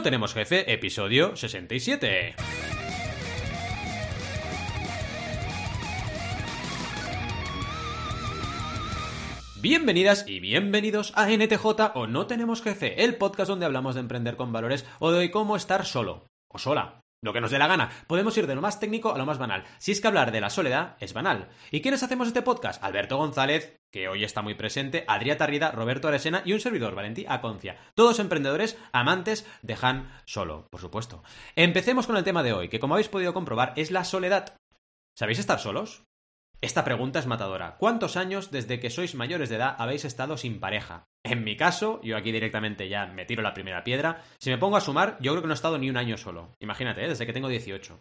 No tenemos jefe, episodio 67. Bienvenidas y bienvenidos a NTJ o No Tenemos Jefe, el podcast donde hablamos de emprender con valores o de cómo estar solo o sola. Lo que nos dé la gana. Podemos ir de lo más técnico a lo más banal. Si es que hablar de la soledad es banal. ¿Y quiénes hacemos este podcast? Alberto González, que hoy está muy presente, Adrià Tarrida, Roberto Aresena y un servidor, Valentí Aconcia. Todos emprendedores, amantes de Han Solo, por supuesto. Empecemos con el tema de hoy, que como habéis podido comprobar es la soledad. ¿Sabéis estar solos? Esta pregunta es matadora. ¿Cuántos años desde que sois mayores de edad habéis estado sin pareja? En mi caso, yo aquí directamente ya me tiro la primera piedra. Si me pongo a sumar, yo creo que no he estado ni un año solo. Imagínate, ¿eh? desde que tengo 18.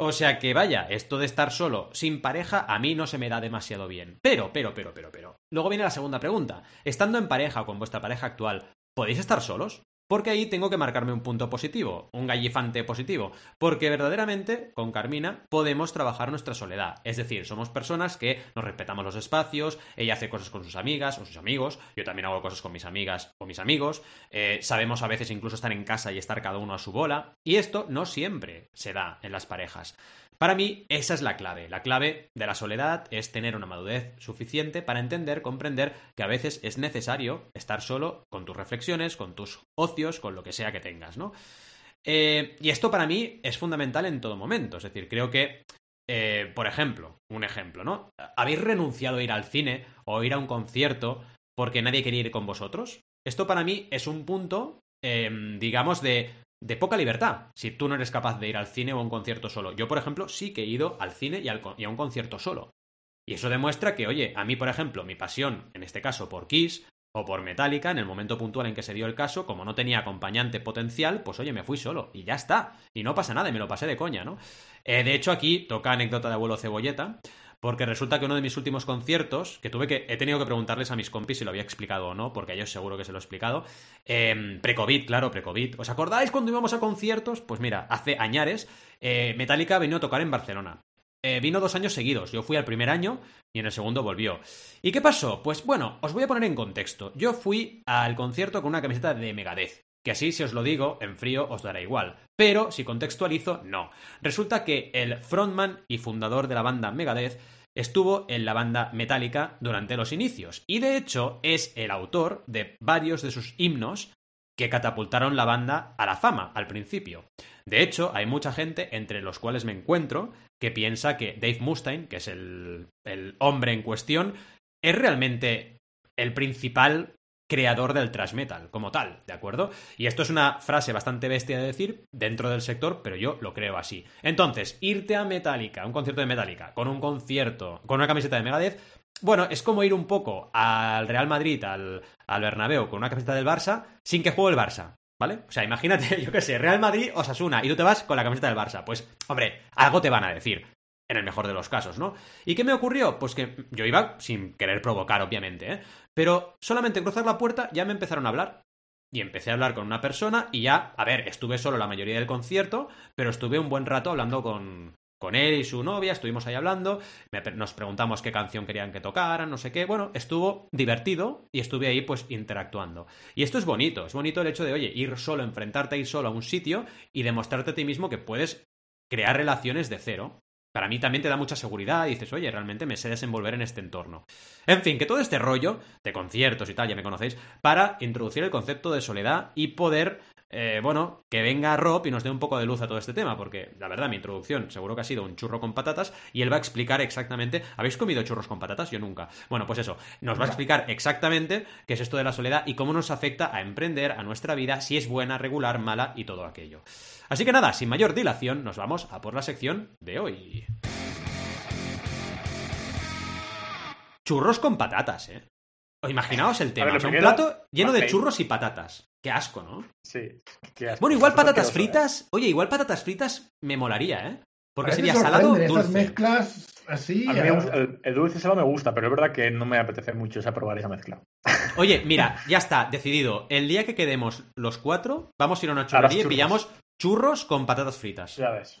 O sea que vaya, esto de estar solo, sin pareja, a mí no se me da demasiado bien. Pero, pero, pero, pero, pero. Luego viene la segunda pregunta. Estando en pareja o con vuestra pareja actual, ¿podéis estar solos? Porque ahí tengo que marcarme un punto positivo, un gallifante positivo, porque verdaderamente con Carmina podemos trabajar nuestra soledad. Es decir, somos personas que nos respetamos los espacios, ella hace cosas con sus amigas o sus amigos, yo también hago cosas con mis amigas o mis amigos, eh, sabemos a veces incluso estar en casa y estar cada uno a su bola, y esto no siempre se da en las parejas. Para mí, esa es la clave. La clave de la soledad es tener una madurez suficiente para entender, comprender que a veces es necesario estar solo con tus reflexiones, con tus ocios, con lo que sea que tengas, ¿no? Eh, y esto para mí es fundamental en todo momento. Es decir, creo que, eh, por ejemplo, un ejemplo, ¿no? ¿Habéis renunciado a ir al cine o ir a un concierto porque nadie quería ir con vosotros? Esto para mí es un punto, em, digamos, de de poca libertad si tú no eres capaz de ir al cine o a un concierto solo. Yo, por ejemplo, sí que he ido al cine y, a un concierto solo. Y eso demuestra que, oye, a mí, por ejemplo, mi pasión, en este caso por Kiss o por Metallica, en el momento puntual en que se dio el caso, como no tenía acompañante potencial, pues oye, me fui solo y ya está. Y no pasa nada, me lo pasé de coña, ¿no? Eh, de hecho, aquí toca anécdota de abuelo cebolleta porque resulta que uno de mis últimos conciertos, que tuve que, he tenido que preguntarles a mis compis si lo había explicado o no, porque ellos seguro que se lo he explicado, eh, pre-COVID, claro, pre-COVID. ¿Os acordáis cuando íbamos a conciertos? Pues mira, hace añares, eh, Metallica vino a tocar en Barcelona. Eh, vino dos años seguidos. Yo fui al primer año y en el segundo volvió. ¿Y qué pasó? Pues bueno, os voy a poner en contexto. Yo fui al concierto con una camiseta de Megadeth. Que así, si os lo digo, en frío os dará igual. Pero, si contextualizo, no. Resulta que el frontman y fundador de la banda Megadeth estuvo en la banda Metallica durante los inicios. Y de hecho, es el autor de varios de sus himnos que catapultaron la banda a la fama al principio. De hecho, hay mucha gente, entre los cuales me encuentro, que piensa que Dave Mustaine, que es el, el hombre en cuestión, es realmente el principal creador del thrash metal como tal, ¿de acuerdo? Y esto es una frase bastante bestia de decir dentro del sector, pero yo lo creo así. Entonces, irte a Metallica, un concierto de Metallica, con un concierto, con una camiseta de Megadeth, bueno, es como ir un poco al Real Madrid, al, al Bernabéu, con una camiseta del Barça, sin que juegue el Barça. ¿Vale? O sea, imagínate, yo qué sé, Real Madrid o Sasuna, y tú te vas con la camiseta del Barça. Pues, hombre, algo te van a decir en el mejor de los casos, ¿no? ¿Y qué me ocurrió? Pues que yo iba sin querer provocar, obviamente, ¿eh? Pero solamente cruzar la puerta ya me empezaron a hablar. Y empecé a hablar con una persona y ya, a ver, estuve solo la mayoría del concierto, pero estuve un buen rato hablando con, con él y su novia, estuvimos ahí hablando, nos preguntamos qué canción querían que tocaran, no sé qué, bueno, estuvo divertido y estuve ahí pues interactuando. Y esto es bonito, es bonito el hecho de, oye, ir solo, enfrentarte a ir solo a un sitio y demostrarte a ti mismo que puedes crear relaciones de cero para mí también te da mucha seguridad y dices, oye, realmente me sé desenvolver en este entorno. En fin, que todo este rollo de conciertos y tal, ya me conocéis, para introducir el concepto de soledad y poder eh, bueno, que venga Rob y nos dé un poco de luz a todo este tema, porque la verdad mi introducción seguro que ha sido un churro con patatas y él va a explicar exactamente, ¿habéis comido churros con patatas? Yo nunca. Bueno, pues eso, nos va a explicar exactamente qué es esto de la soledad y cómo nos afecta a emprender, a nuestra vida, si es buena, regular, mala y todo aquello. Así que nada, sin mayor dilación, nos vamos a por la sección de hoy. Churros con patatas, ¿eh? Imaginaos el tema. un plato lleno de churros y patatas. Qué asco, ¿no? Sí. Bueno, igual patatas fritas. Oye, igual patatas fritas me molaría, ¿eh? Porque sería salado dulce. mezclas así. A mí el, dulce salado me gusta, pero es verdad que no me apetece mucho esa probar esa mezcla. Oye, mira, ya está, decidido. El día que quedemos los cuatro, vamos a ir a una churrería y pillamos churros con patatas fritas. Ya ves.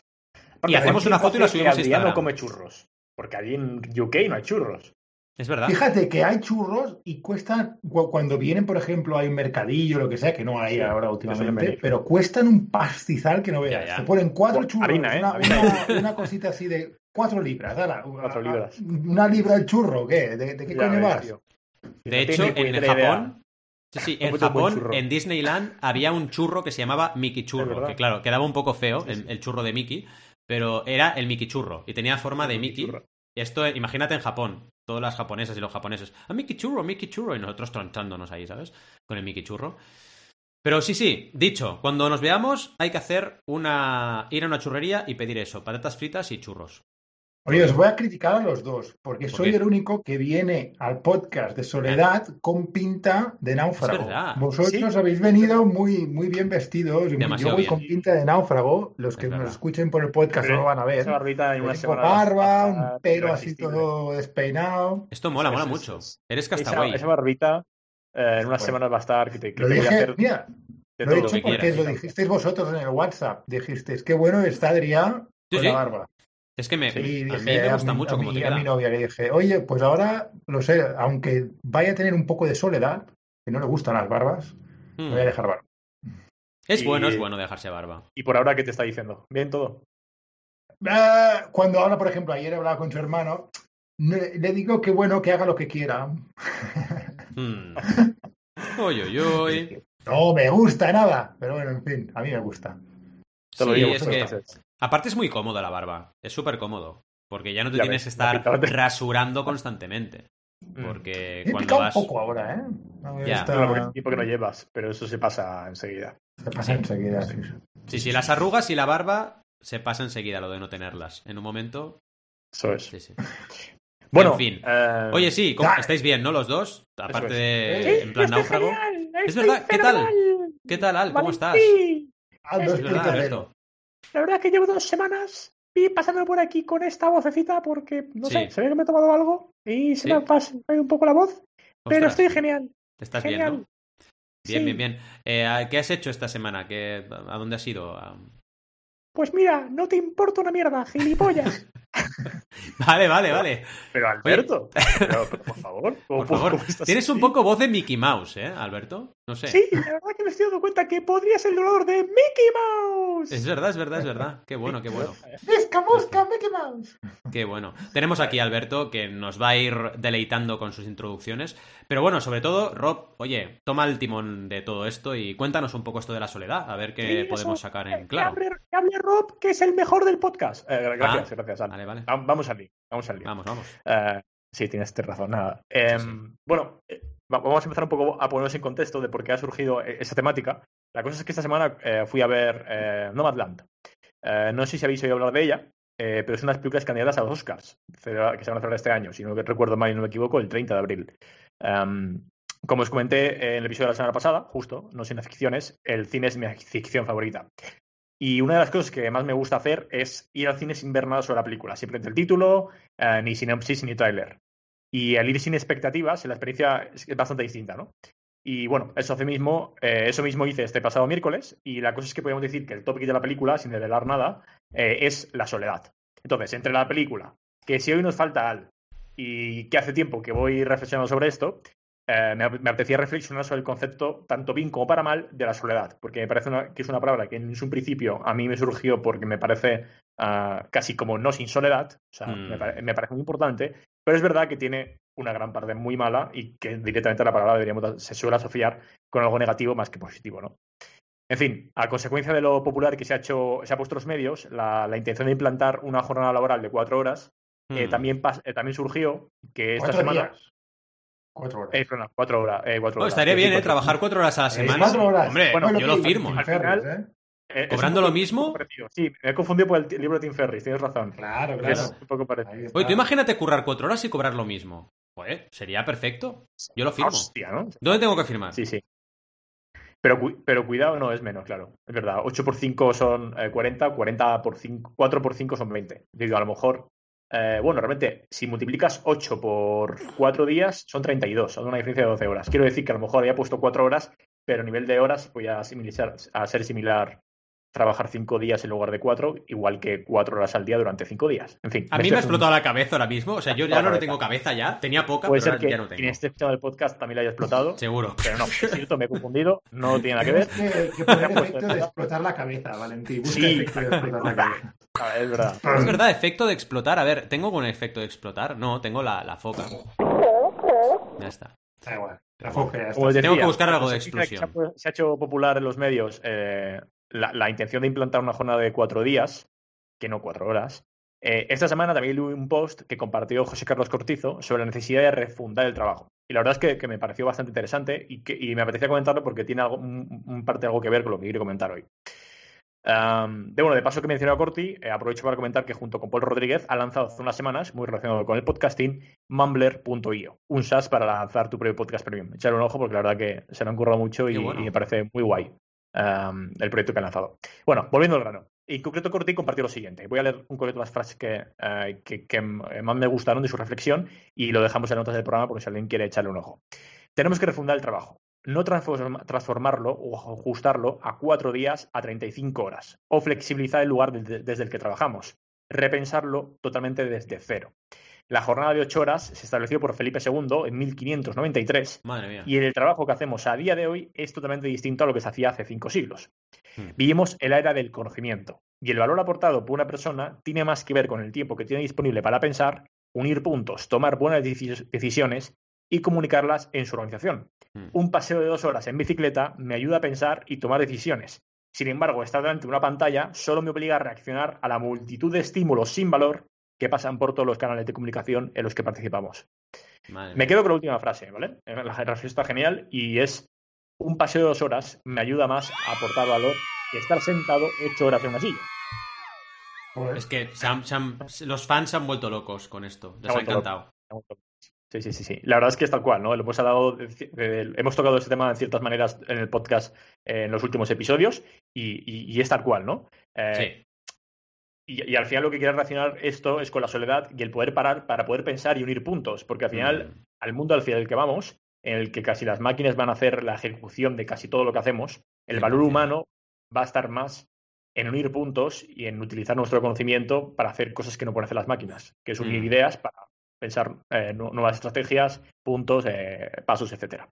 y hacemos una foto y la subimos a Instagram. no come churros. Porque allí en UK no hay churros. Es verdad. Fíjate que hay churros y cuestan, cu- cuando vienen, por ejemplo, hay un mercadillo, lo que sea, que no hay Sí, ahora últimamente, pero cuestan un pastizal que no veas. Ya, ya. Te ponen cuatro churros, harina, ¿eh? una, una- una cosita así de cuatro libras, Cuatro libras. Una libra el churro, ¿qué? ¿De, de qué Ya coño ves, vas? tío. De No hecho, en idea. Japón, sí, sí, en Japón, en Disneyland, había un churro que se llamaba Mickey Churro, que claro, quedaba un poco feo, Sí, el, sí. el churro de Mickey, pero era el Mickey Churro y tenía forma de Mickey. Churro. Esto, imagínate en Japón, todas las japonesas y los japoneses, a Mickey Churro, Mickey Churro, y nosotros tronchándonos ahí, ¿sabes? Con el Mickey Churro. Pero sí, sí, dicho, cuando nos veamos hay que hacer una... ir a una churrería y pedir eso, patatas fritas y churros. Oye, os voy a criticar a los dos, porque ¿Por soy qué? el único que viene al podcast de Soledad con pinta de náufrago. Vosotros Sí. habéis venido muy, muy bien vestidos. Demasiado Yo voy bien. con pinta de náufrago. Los que Es nos verdad. escuchen por el podcast no lo van a ver. Esa barbita en una Tengo semana barba, un pelo así todo despeinado. Esto mola, mola mucho. Eres castaway. esa barbita eh, en unas Bueno. semanas va a estar que te, que Lo te voy a dije, hacer mira, de lo he dicho que porque quieras. lo dijisteis vosotros en el WhatsApp. Dijisteis, qué bueno está Adrián con sí. la barba. Es que me, Sí, a dije, mí me gusta mi- mucho a mi- te a mi queda. novia le dije, oye, pues ahora, lo sé, aunque vaya a tener un poco de soledad, que no le gustan las barbas, Mm. voy a dejar barba. Es Y- bueno, es bueno dejarse barba. Y por ahora, ¿qué te está diciendo? ¿Bien todo? Ah, Cuando ahora, por ejemplo, ayer hablaba con su hermano, le digo que bueno, que haga lo que quiera. Mm. Uy, uy. No me gusta nada, pero bueno, en fin, a mí me gusta. Te lo Sí, digo, es que. Aparte es muy cómoda la barba. Es súper cómodo. Porque ya no te Ya tienes ves, que estar rasurando constantemente. Mm. Porque he cuando vas. un poco ahora, ¿eh? No, Ya. está- Claro, porque es tiempo que no llevas, pero eso se pasa enseguida. Se pasa enseguida, sí. Sí, sí, las arrugas y la barba se pasa enseguida lo de no tenerlas. En un momento. Eso es. Sí, sí. Bueno, En fin. eh, Oye, sí, ¿cómo- Ya. estáis bien, ¿no? Los dos. Aparte es. de. Sí, en plan náufrago. Es verdad, ¿qué tal? ¿Qué tal, Al? ¿Cómo estás? Ah, no Es verdad. Alberto. La verdad es que llevo dos semanas y pasándome por aquí con esta vocecita porque, no Sí. sé, se ve que me he tomado algo y se Sí. me pasa un poco la voz, pero estoy genial. Estás genial. bien, ¿no? Bien, Sí. bien, bien. Eh, ¿Qué has hecho esta semana? ¿Qué, ¿A dónde has ido? Pues mira, no te importa una mierda, gilipollas. Vale, vale, vale. pero Alberto, pero, pero, por favor, ¿cómo- Por favor. Tienes un poco voz de Mickey Mouse, ¿eh, Alberto? No sé. Sí, la verdad que me estoy dando cuenta que podría ser el dolor de Mickey Mouse. Es verdad, es verdad, es verdad. Qué bueno, qué bueno. ¡Visca, musca, Mickey Mouse! Qué bueno. Tenemos aquí a Alberto que nos va a ir deleitando con sus introducciones. Pero bueno, sobre todo, Rob, oye, toma el timón de todo esto y cuéntanos un poco esto de la soledad, a ver qué Sí, podemos sacar en Que claro. hable, que hable Rob, que es el mejor del podcast. Eh, gracias, Ah, gracias, Al. Vale, vale. Va- Vamos al lío, vamos al lío. Vamos, vamos. Eh, sí, tienes razón. Nada. Em, Sí, Bueno, eh, va- vamos a empezar un poco a ponernos en contexto de por qué ha surgido eh, esa temática. La cosa es que esta semana eh, fui a ver eh, Nomadland. No sé si habéis oído hablar de ella, pero es una de las películas candidatas a los Oscars que se van a celebrar este año, si no recuerdo mal y no me equivoco, el 30 de abril. Em, como os comenté en el episodio de la semana pasada, justo, no sin ficciones, el cine es mi ficción favorita. Y una de las cosas que más me gusta hacer es ir al cine sin ver nada sobre la película, simplemente el título, eh, ni sinopsis ni tráiler. Y al ir sin expectativas, la experiencia es bastante distinta, ¿no? Y bueno, eso hace mismo, eh, eso mismo hice este pasado miércoles, y la cosa es que podemos decir que el topic de la película, sin revelar nada, eh, es la soledad. Entonces, entre la película, que si hoy nos falta Al, y que hace tiempo que voy reflexionando sobre esto, eh, me, me apetecía reflexionar sobre el concepto, tanto bien como para mal, de la soledad, porque me parece una- que es una palabra que en su principio a mí me surgió porque me parece ah, casi como no sin soledad, o sea, Mm. me, pare- me parece muy importante, pero es verdad que tiene una gran parte muy mala y que directamente la palabra deberíamos, se suele asociar con algo negativo más que positivo, ¿no? En fin, a consecuencia de lo popular que se ha hecho, se ha puesto en los medios, la, la intención de implantar una jornada laboral de cuatro horas eh, Hmm. también, pas- eh, también surgió que esta semana. días. Cuatro horas. Eh, perdona, cuatro horas. eh, cuatro horas. estaría bien, ¿eh? cuatro- Trabajar cuatro horas a la Eh, semana. cuatro horas. Hombre, Bueno, yo lo firmo. Al final- ¿eh? Eh, es ¿Cobrando lo mismo? Sí, me he confundido por el libro de Tim Ferriss, tienes razón. Claro, Es claro. un poco parecido. Oye, tú imagínate currar cuatro horas y cobrar lo mismo. Joder, sería perfecto. Yo lo firmo. Hostia, ¿no? ¿Dónde tengo que firmar? Sí, sí. Pero, pero cuidado, no es menos, claro. Es verdad, 8 por 5 son eh, 40, 40 por 5, 4 por 5 son 20. Digo, a lo mejor, eh, bueno, realmente, si multiplicas 8 por 4 días, son 32, son una diferencia de 12 horas. Quiero decir que a lo mejor había puesto 4 horas, pero a nivel de horas voy a, similar, a ser similar trabajar cinco días en lugar de cuatro, igual que cuatro horas al día durante cinco días. En fin. A mí me ha explotado la cabeza ahora mismo. O sea, yo ya no tengo cabeza ya. Tenía poca, Puede pero ser que ya no tengo. en este episodio del podcast también le haya explotado. Seguro. Pero no, es cierto, me he confundido. No tiene nada que ver. Que, que poner efecto de explotar la cabeza, Valentín. Busca Sí. efecto de explotar la cabeza. Es verdad. Es verdad, efecto de explotar. A ver, ¿tengo algún efecto de explotar? No, tengo la, la foca. Ya está. Da igual. La foca ya está. Os Tengo que buscar algo de pues, que explosión. Se ha, se ha hecho popular en los medios eh, la, la intención de implantar una jornada de cuatro días, que no cuatro horas. Eh, esta semana también leí un post que compartió José Carlos Cortizo sobre la necesidad de refundar el trabajo. Y la verdad es que, que me pareció bastante interesante y, que, y me apetecía comentarlo porque tiene algo, un, un parte algo que ver con lo que quiero comentar hoy. Um, de bueno, de paso que mencioné a Corti, eh, aprovecho para comentar que junto con Paul Rodríguez ha lanzado hace unas semanas, muy relacionado con el podcasting, Mumbler.io, un SaaS para lanzar tu propio podcast premium. Echarle un ojo porque la verdad que se lo han currado mucho y, Qué bueno. y me parece muy guay um, el proyecto que han lanzado. Bueno, volviendo al grano. En concreto, Corti compartió lo siguiente. Voy a leer un concreto las frases que, eh, que, que más me gustaron de su reflexión y lo dejamos en notas del programa porque si alguien quiere echarle un ojo. Tenemos que refundar el trabajo no transform- transformarlo o ajustarlo a cuatro días a 35 horas, o flexibilizar el lugar de- desde el que trabajamos, repensarlo totalmente desde cero. La jornada de ocho horas se estableció por Felipe II en 1593 Madre mía. y el trabajo que hacemos a día de hoy es totalmente distinto a lo que se hacía hace cinco siglos. Hmm. Vivimos en la era del conocimiento y el valor aportado por una persona tiene más que ver con el tiempo que tiene disponible para pensar, unir puntos, tomar buenas deci- decisiones y comunicarlas en su organización. Hmm. Un paseo de dos horas en bicicleta me ayuda a pensar y tomar decisiones. Sin embargo, estar delante de una pantalla solo me obliga a reaccionar a la multitud de estímulos sin valor que pasan por todos los canales de comunicación en los que participamos. Madre Me quedo con la última frase, ¿vale? La la reflexión está genial y es un paseo de dos horas me ayuda más a aportar valor que estar sentado ocho horas en una silla. Es que se han- se han- los fans se han vuelto locos con esto. Les ha encantado. Sí, sí, sí, sí. La verdad es que es tal cual, ¿no? Lo hemos de- hemos tocado este tema en ciertas maneras en el podcast eh, en los últimos episodios y, y- y es tal cual, ¿no? Eh, Sí. Y, y al final lo que quiere relacionar esto es con la soledad y el poder parar para poder pensar y unir puntos, porque al final Mm. al mundo al final que vamos, en el que casi las máquinas van a hacer la ejecución de casi todo lo que hacemos, el valor 100%. humano va a estar más en unir puntos y en utilizar nuestro conocimiento para hacer cosas que no pueden hacer las máquinas, que es unir Mm. ideas para pensar eh, nu- nuevas estrategias, puntos, eh, pasos, etcétera.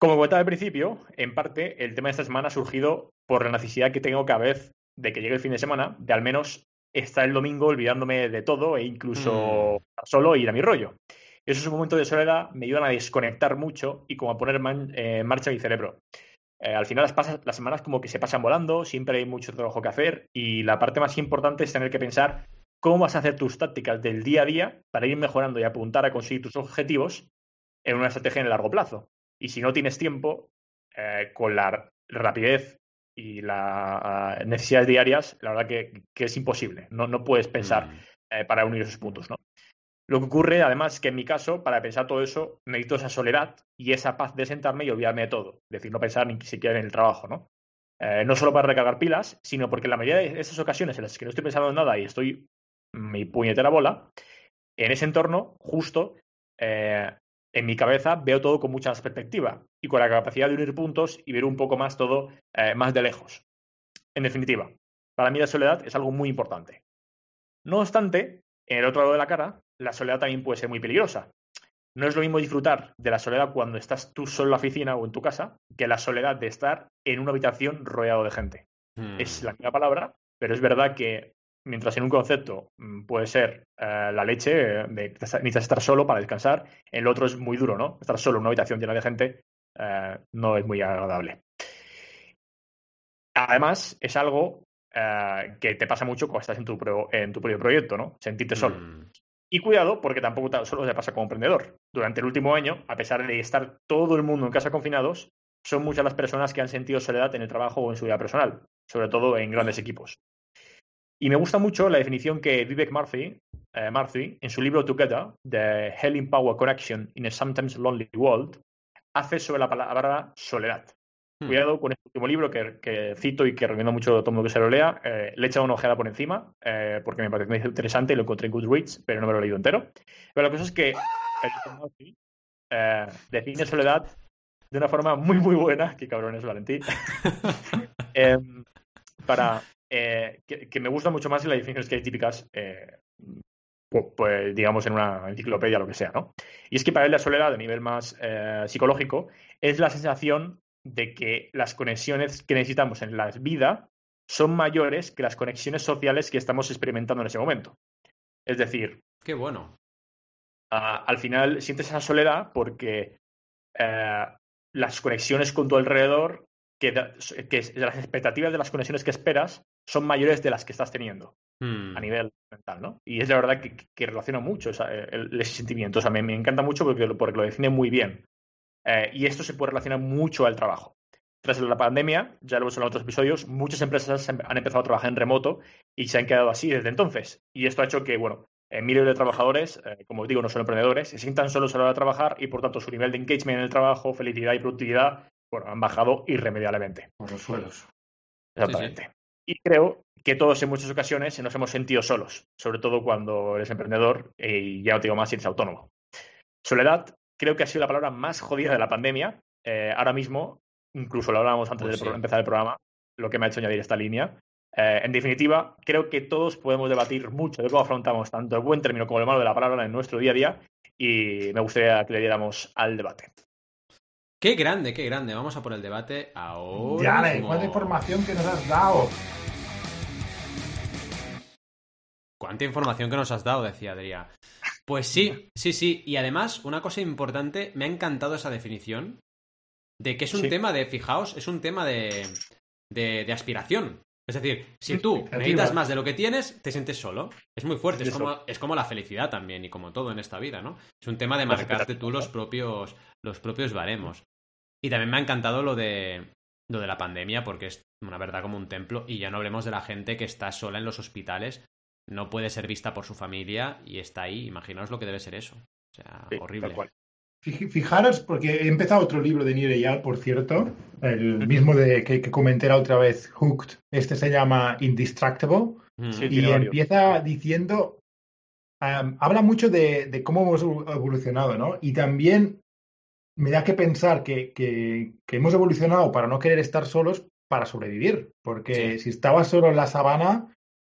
Como comentaba al principio, en parte el tema de esta semana ha surgido por la necesidad que tengo cada vez de que llegue el fin de semana, de al menos estar el domingo olvidándome de todo e incluso Mm. solo ir a mi rollo. Esos momentos de soledad me ayudan a desconectar mucho y como a poner man- eh, en marcha mi cerebro. Eh, al final las, pasas- las semanas como que se pasan volando, siempre hay mucho trabajo que hacer y la parte más importante es tener que pensar cómo vas a hacer tus tácticas del día a día para ir mejorando y apuntar a conseguir tus objetivos en una estrategia en el largo plazo. Y si no tienes tiempo, eh, con la rapidez y las necesidades diarias, la verdad que, que es imposible. No, no puedes pensar Mm. eh, para unir esos puntos, ¿no? Lo que ocurre, además, es que en mi caso, para pensar todo eso, necesito esa soledad y esa paz de sentarme y olvidarme de todo. Es decir, no pensar ni siquiera en el trabajo, ¿no? Eh, no solo para recargar pilas, sino porque en la mayoría de esas ocasiones en las que no estoy pensando en nada y estoy mi puñetera bola, en ese entorno, justo, eh, en mi cabeza veo todo con mucha más perspectiva y con la capacidad de unir puntos y ver un poco más todo eh, más de lejos. En definitiva, para mí la soledad es algo muy importante. No obstante, en el otro lado de la cara, la soledad también puede ser muy peligrosa. No es lo mismo disfrutar de la soledad cuando estás tú solo en la oficina o en tu casa que la soledad de estar en una habitación rodeado de gente. Mm. Es la misma palabra, pero es verdad que mientras en un concepto mm, puede ser eh, la leche, eh, de necesitas estar solo para descansar, en el otro es muy duro, ¿no? Estar solo en una habitación llena de gente eh, no es muy agradable. Además, es algo eh, que te pasa mucho cuando estás en tu, pro- en tu propio proyecto, ¿no? Sentirte solo. Mm. Y cuidado, porque tampoco ta- solo te pasa como emprendedor. Durante el último año, a pesar de estar todo el mundo en casa confinados, son muchas las personas que han sentido soledad en el trabajo o en su vida personal, sobre todo en grandes equipos. Y me gusta mucho la definición que Vivek Murthy, eh, en su libro Together, The Healing Power Connection in a Sometimes Lonely World, hace sobre la palabra soledad. Hmm. Cuidado con este último libro que, que cito y que recomiendo mucho a todo el mundo que se lo lea. Eh, le he echado una ojeada por encima eh, porque me parece muy interesante y lo encontré en Goodreads, pero no me lo he leído entero. Pero la cosa es que Murphy, eh, define soledad de una forma muy, muy buena. Qué cabrón es Valentín. Em, para eh, que, me gusta mucho más las definiciones que hay típicas, eh, pues, digamos, en una enciclopedia o lo que sea, ¿no? Y es que para él la soledad, a nivel más eh, psicológico, es la sensación de que las conexiones que necesitamos en la vida son mayores que las conexiones sociales que estamos experimentando en ese momento. Es decir, qué bueno. al final sientes esa soledad porque las conexiones con tu alrededor, que, que, las expectativas de las conexiones que esperas son mayores de las que estás teniendo a hmm. nivel mental, ¿no? Y es la verdad que, que relaciona mucho esa, ese sentimiento. O sea, me, me, encanta mucho porque, porque lo define muy bien. Eh, y esto se puede relacionar mucho al trabajo. Tras la pandemia, ya lo hemos hablado en otros episodios, muchas empresas han empezado a trabajar en remoto y se han quedado así desde entonces. Y esto ha hecho que, bueno, eh, miles de trabajadores, eh, como digo, no son emprendedores, se sientan solos a la hora de trabajar y por tanto su nivel de engagement en el trabajo, felicidad y productividad, bueno, han bajado irremediablemente. Por los suelos. Exactamente. Y creo que todos en muchas ocasiones nos hemos sentido solos, sobre todo cuando eres emprendedor y ya no te digo más si eres autónomo. Soledad creo que ha sido la palabra más jodida de la pandemia. Eh, ahora mismo, incluso lo hablábamos antes pues de empezar el programa, lo que me ha hecho añadir esta línea. Eh, en definitiva, creo que todos podemos debatir mucho de cómo afrontamos tanto el buen término como el malo de la palabra en nuestro día a día y me gustaría que le diéramos al debate. Qué grande, qué grande. Vamos a por el debate ahora. Ya, cuánta información que nos has dado. Cuánta información que nos has dado, decía Adrián. Pues sí, sí, sí. Y además, una cosa importante, me ha encantado esa definición de que es un tema de, fijaos, es un tema de, de, aspiración. Es decir, si tú necesitas más de lo que tienes, te sientes solo. Es muy fuerte, es como, es como la felicidad también y como todo en esta vida, ¿no? Es un tema de marcarte tú los propios, los propios baremos. Y también me ha encantado lo de, lo de la pandemia porque es una verdad como un templo y ya no hablemos de la gente que está sola en los hospitales, no puede ser vista por su familia y está ahí. Imaginaos lo que debe ser eso. O sea, horrible. Fijaros, porque he empezado otro libro de Nireyal, por cierto, el mismo de, que, comenté la otra vez, Hooked. Este se llama Indistractable. Y empieza diciendo, habla mucho de, cómo hemos evolucionado, ¿no? Y también me da que pensar que, que, hemos evolucionado para no querer estar solos para sobrevivir, porque si estabas solo en la sabana,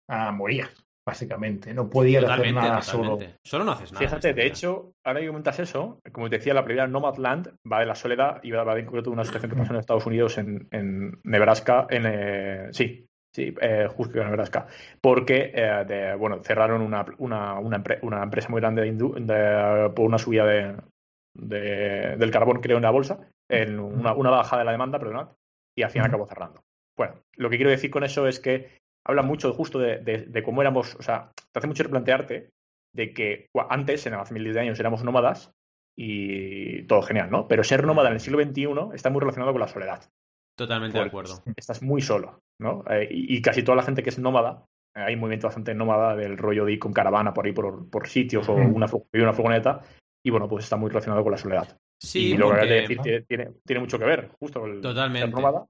ah, morías básicamente. No podía hacer nada solo. Solo no haces nada. Fíjate, de hecho, ahora que comentas eso, como te decía, la primera Nomadland va de la soledad y va, de en concreto una situación que pasó en Estados Unidos, en, en Nebraska, en eh, sí, sí, eh, justo en Nebraska, porque eh, de, bueno, cerraron una, una, una, empresa muy grande de, por una subida de, del carbón, creo, en la bolsa, en una, una bajada de la demanda, perdonad, y al final acabó cerrando. Bueno, lo que quiero decir con eso es que habla mucho justo de, cómo éramos, o sea, te hace mucho replantearte de que antes, en hace miles de años, éramos nómadas y todo genial, ¿no? Pero ser nómada en el siglo XXI está muy relacionado con la soledad. Totalmente de acuerdo. Estás muy solo, ¿no? Eh, y, casi toda la gente que es nómada, eh, hay un movimiento bastante nómada del rollo de ir con caravana por ahí por, sitios o una, una furgoneta, y bueno, pues está muy relacionado con la soledad. Sí, y lo que voy a decir tiene, tiene, mucho que ver, justo el Totalmente. Ser nómada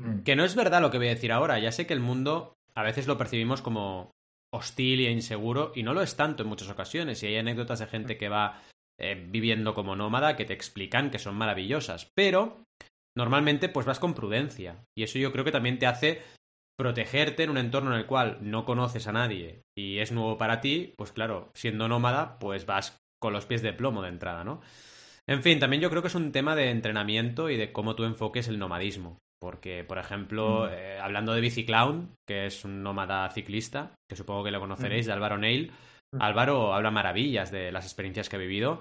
Mm. Que no es verdad lo que voy a decir ahora. Ya sé que el mundo a veces lo percibimos como hostil e inseguro y no lo es tanto en muchas ocasiones. Y hay anécdotas de gente que va eh, viviendo como nómada que te explican que son maravillosas. Pero normalmente pues vas con prudencia. Y eso yo creo que también te hace protegerte en un entorno en el cual no conoces a nadie y es nuevo para ti, pues claro, siendo nómada, pues vas con los pies de plomo de entrada, ¿no? En fin, también yo creo que es un tema de entrenamiento y de cómo tú enfoques el nomadismo. Porque, por ejemplo, mm. eh, hablando de Biciclown, que es un nómada ciclista, que supongo que lo conoceréis, mm. de Álvaro Neil, mm. Álvaro habla maravillas de las experiencias que ha vivido,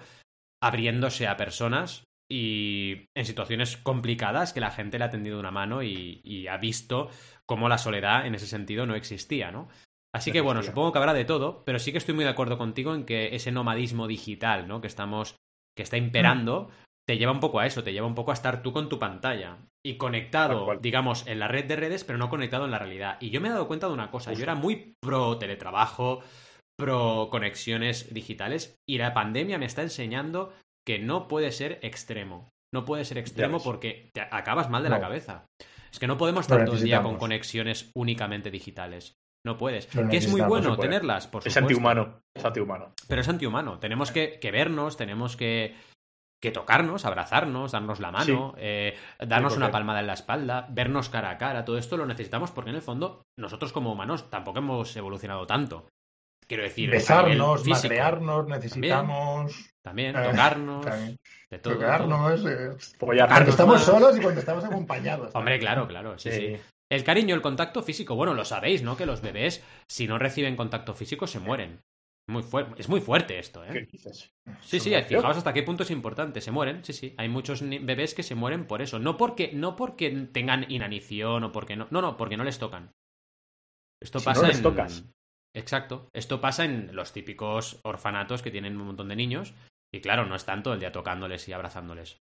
abriéndose a personas y en situaciones complicadas que la gente le ha tendido una mano y, ha visto cómo la soledad en ese sentido no existía, ¿no? Así que bueno, supongo que habrá de todo, pero sí que estoy muy de acuerdo contigo en que ese nomadismo digital, ¿no? Que estamos, que está imperando, te lleva un poco a eso, te lleva un poco a estar tú con tu pantalla y conectado, digamos, en la red de redes, pero no conectado en la realidad. Y yo me he dado cuenta de una cosa, yo era muy pro teletrabajo, pro conexiones digitales y la pandemia me está enseñando que no puede ser extremo. No puede ser extremo porque te acabas mal de la cabeza. Es que no podemos estar todo el día con conexiones únicamente digitales. No puedes. Que es muy bueno tenerlas, por supuesto. Es antihumano. Es antihumano. Pero es antihumano. Tenemos que, que vernos, tenemos que que tocarnos, abrazarnos, darnos la mano, eh, darnos una palmada en la espalda, vernos cara a cara, todo esto lo necesitamos porque en el fondo nosotros como humanos tampoco hemos evolucionado tanto. Quiero decir, besarnos, madrearnos, necesitamos también, eh, tocarnos, de todo. Tocarnos, eh, cuando estamos solos y cuando estamos acompañados. Hombre, claro, claro, sí, sí. El cariño, el contacto físico, bueno, lo sabéis, ¿no? Que los bebés, si no reciben contacto físico, se mueren. Muy es muy fuerte esto, ¿eh? ¿Qué dices? Sí, sí, fijaos hasta qué punto es importante. Se mueren, sí, sí. Hay muchos bebés que se mueren por eso. No porque, no porque tengan inanición o porque no. No, no, porque no les tocan. Esto pasa no les tocas. Exacto. Esto pasa en los típicos orfanatos que tienen un montón de niños. Y claro, no es tanto el día tocándoles y abrazándoles.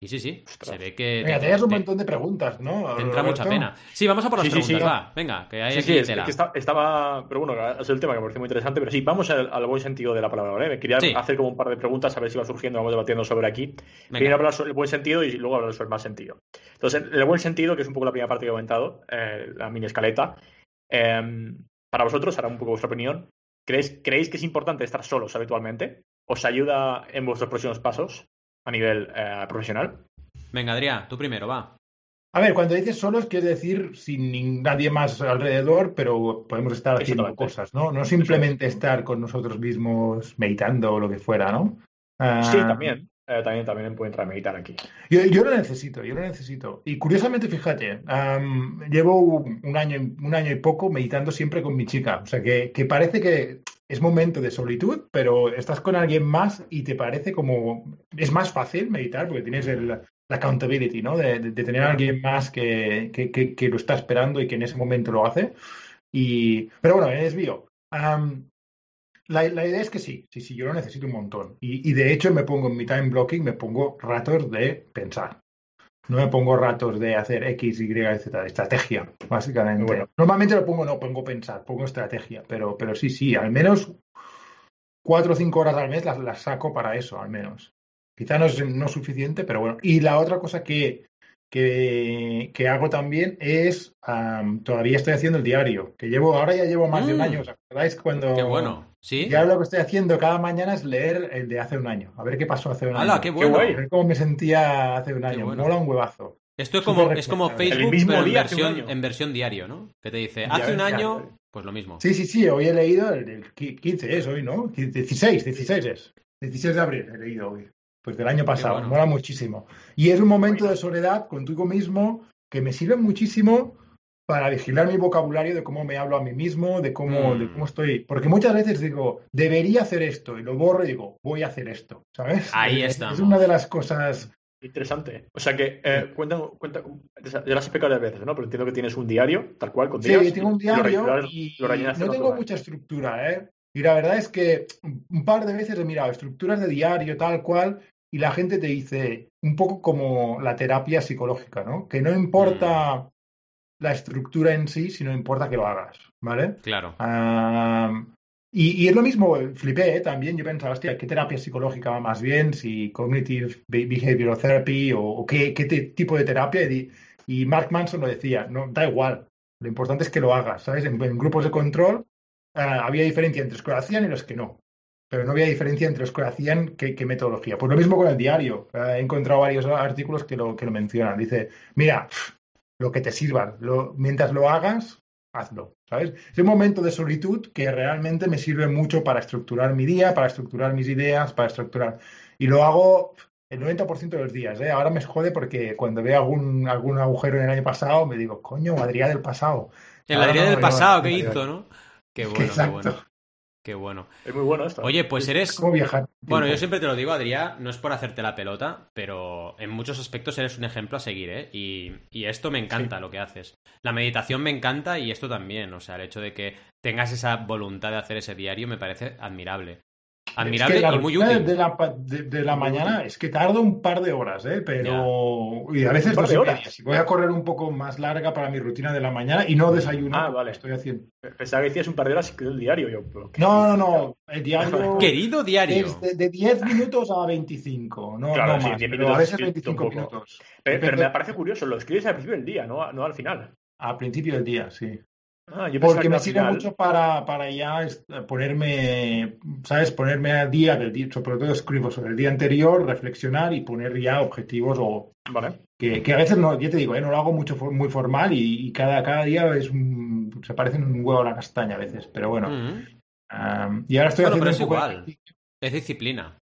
Y sí, sí, se ve que. Venga, tenías un montón de preguntas, ¿no? Te entra mucha pena. Sí, vamos a por las preguntas, va. Venga, que hay aquí tela. Es que estaba. Pero bueno, es el tema que me parece muy interesante. Pero sí, vamos al, buen sentido de la palabra, ¿vale? Quería hacer como un par de preguntas, a ver si va surgiendo, vamos debatiendo sobre aquí. Quería hablar sobre el buen sentido y luego hablar sobre el mal sentido. Entonces, el buen sentido, que es un poco la primera parte que he comentado, eh, la mini escaleta. Em, para vosotros, ahora un poco vuestra opinión. ¿creéis, ¿Creéis que es importante estar solos habitualmente? ¿Os ayuda en vuestros próximos pasos a nivel eh, profesional? Venga, Adrián, tú primero, va. A ver, cuando dices solos, quiere decir sin nadie más alrededor, pero podemos estar haciendo cosas, ¿no? No simplemente estar con nosotros mismos meditando o lo que fuera, ¿no? sí, ah, también. Eh, también, también puede entrar a meditar aquí. Yo, yo, lo necesito, yo lo necesito. Y curiosamente, fíjate, llevo un año, un año y poco meditando siempre con mi chica. O sea, que, que, parece que es momento de solitud, pero estás con alguien más y te parece como... Es más fácil meditar porque tienes el, la accountability, ¿no? De, tener a alguien más que, que, lo está esperando y que en ese momento lo hace. Y, pero bueno, es bio. La, idea es que sí, sí, sí, yo lo necesito un montón. Y, de hecho me pongo en mi time blocking, me pongo ratos de pensar. No me pongo ratos de hacer X, Y, Z, de estrategia, básicamente. Normalmente lo pongo, no, pongo pensar, pongo estrategia, pero, pero sí, sí, al menos cuatro o cinco horas al mes las, las saco para eso, al menos. Quizá no es, no suficiente, pero bueno. Y la otra cosa que, que, que hago también es, todavía estoy haciendo el diario, que llevo, ahora ya llevo más de un mm. año. ¿Os acordáis cuando... Qué bueno, ¿sí? Ya lo que estoy haciendo cada mañana es leer el de hace un año, a ver qué pasó hace un año. qué bueno! A ver cómo me sentía hace un año. Mola un huevazo. Esto es como, es como Facebook, pero en versión, en versión diario, ¿no? Que te dice, hace un año, pues lo mismo. Sí, sí, sí, hoy he leído el, 15 es hoy, ¿no? 16, 16 es. 16 de abril he leído hoy. Pues del año pasado, mola muchísimo. Y es un momento de soledad contigo mismo que me sirve muchísimo para vigilar mi vocabulario de cómo me hablo a mí mismo, de cómo, de cómo mm. estoy. Porque muchas veces digo, debería hacer esto, y lo borro y digo, voy a hacer esto, ¿sabes? Ahí está. Es una de las cosas... Interesante. O sea que, eh, cuenta, cuenta, ya lo has explicado de veces, ¿no? Pero entiendo que tienes un diario, tal cual, con días. Sí, tengo un diario y, no tengo mucha estructura, ¿eh? Y la verdad es que un par de veces he mirado estructuras de diario, tal cual, y la gente te dice, un poco como la terapia psicológica, ¿no? Que no importa mm. La estructura en sí, sino importa que lo hagas, ¿vale? Claro. y, es lo mismo, flipé ¿eh? también, yo pensaba, hostia, ¿qué terapia psicológica va más bien? Si cognitive behavioral therapy o, qué, tipo de terapia. Y, Mark Manson lo decía, no, da igual, lo importante es que lo hagas, ¿sabes? En, grupos de control ah, había diferencia entre los que lo hacían y los que no pero no había diferencia entre los que hacían qué, metodología. Pues lo mismo con el diario. He encontrado varios artículos que lo, que lo mencionan. Dice, mira, lo que te sirva, mientras lo hagas, hazlo. ¿Sabes? Es un momento de solitud que realmente me sirve mucho para estructurar mi día, para estructurar mis ideas, para estructurar. Y lo hago el 90% de los días. ¿eh? Ahora me jode porque cuando veo algún, algún agujero en el año pasado, me digo, coño, Adrián del pasado. El Adrián del pasado, ¿qué hizo, no? Qué bueno, qué bueno. Qué bueno. Es muy bueno esto. Oye, pues eres. ¿Cómo viajar? Bueno, yo siempre te lo digo, Adrián, no es por hacerte la pelota, pero en muchos aspectos eres un ejemplo a seguir, ¿eh? Y, esto me encanta lo que haces. La meditación me encanta y esto también. O sea, el hecho de que tengas esa voluntad de hacer ese diario me parece admirable. Admirable y muy útil. De la, de, la mañana es que tardo un par de horas, ¿eh? pero. Y a veces dos horas. Si voy a correr un poco más larga para mi rutina de la mañana y no desayuno. Ah, vale. Estoy haciendo. Pensaba que decías un par de horas y quedó el diario. Yo, no, no, no. El diario. Querido diario. Es de, 10 minutos a 25. No, no más. pero a veces 25 minutos. Pero, me parece curioso, lo escribes al principio del día, no, no al final. Al principio del día, sí. Ah, porque me sirve mucho para, para ya ponerme, ¿sabes? Ponerme al día del día, sobre todo escribo sobre el día anterior, reflexionar y poner ya objetivos o vale. que, que a veces no, ya te digo, ¿eh? no lo hago mucho muy formal y, cada, cada día es se parece un huevo a la castaña a veces, pero bueno. y ahora estoy haciendo es igual. Es disciplina.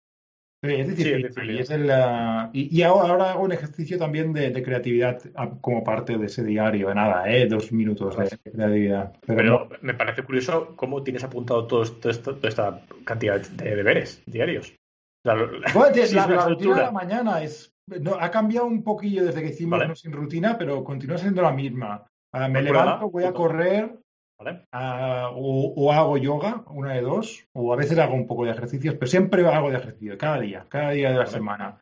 Y, ahora, hago un ejercicio también de, creatividad como parte de ese diario. Nada, ¿eh? dos minutos de creatividad. Pero, me parece curioso cómo tienes apuntado todo, toda esta cantidad de deberes diarios. la, rutina de la mañana es, ha cambiado un poquillo desde que hicimos Sin Rutina, pero continúa siendo la misma. Ah, me levanto, voy a correr, Ah, o, hago yoga, una de dos, o a veces hago un poco de ejercicios, pero siempre hago de ejercicio, cada día, cada día de la semana.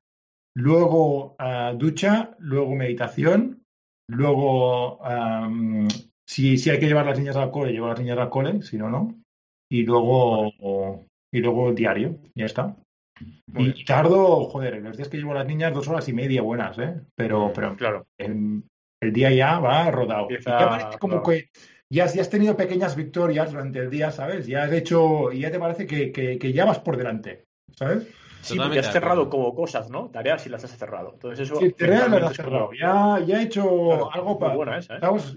Luego ah, ducha, luego meditación, luego si, si hay que llevar las niñas al cole, llevo las niñas al cole, si no, no. Y luego, y luego diario, ya está. Y, tardo, joder, los días que llevo las niñas, dos horas y media buenas, ¿eh? Pero, pero claro. El, día ya va rodado. como que ya, has tenido pequeñas victorias durante el día, ¿sabes? Ya has hecho, ya te parece que, que, ya vas por delante, ¿sabes? Sí, porque has cerrado como cosas, ¿no? Tareas y las has cerrado. Entonces eso. Sí, tareas las has cerrado. Ya, ya he hecho algo para. ¿eh?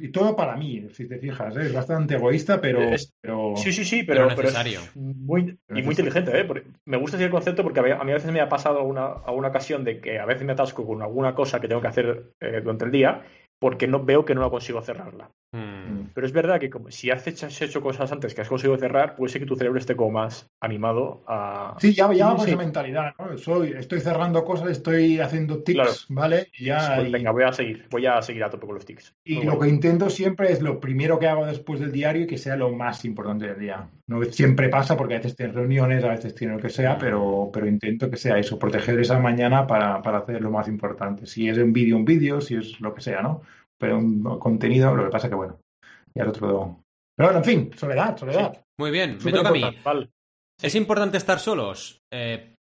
Y todo para mí, si te fijas, ¿eh? es bastante egoísta, pero, pero... Sí, sí, sí, pero, necesario. muy, y muy inteligente, ¿eh? me gusta ese concepto porque a mí, a veces me ha pasado una, alguna ocasión de que a veces me atasco con alguna cosa que tengo que hacer eh, durante el día porque no veo que no la consigo cerrarla. Hmm. Pero es verdad que como, si has hecho, has hecho, cosas antes que has conseguido cerrar, puede ser que tu cerebro esté como más animado a... Sí, ya, ya esa mentalidad, ¿no? Soy, estoy cerrando cosas, estoy haciendo tics, ¿vale? Ya, pues venga, voy a seguir, voy a seguir a tope con los tics. Y lo que intento siempre es lo primero que hago después del diario y que sea lo más importante del día. No siempre pasa porque a veces tienes reuniones, a veces tienes lo que sea, pero, pero intento que sea eso, proteger esa mañana para, para hacer lo más importante. Si es un vídeo, un vídeo, si es lo que sea, ¿no? Pero un contenido, lo que pasa que bueno, ya el otro... Pero bueno, en fin, soledad, soledad. Muy bien, me toca a mí. ¿Es importante estar solos? Eh,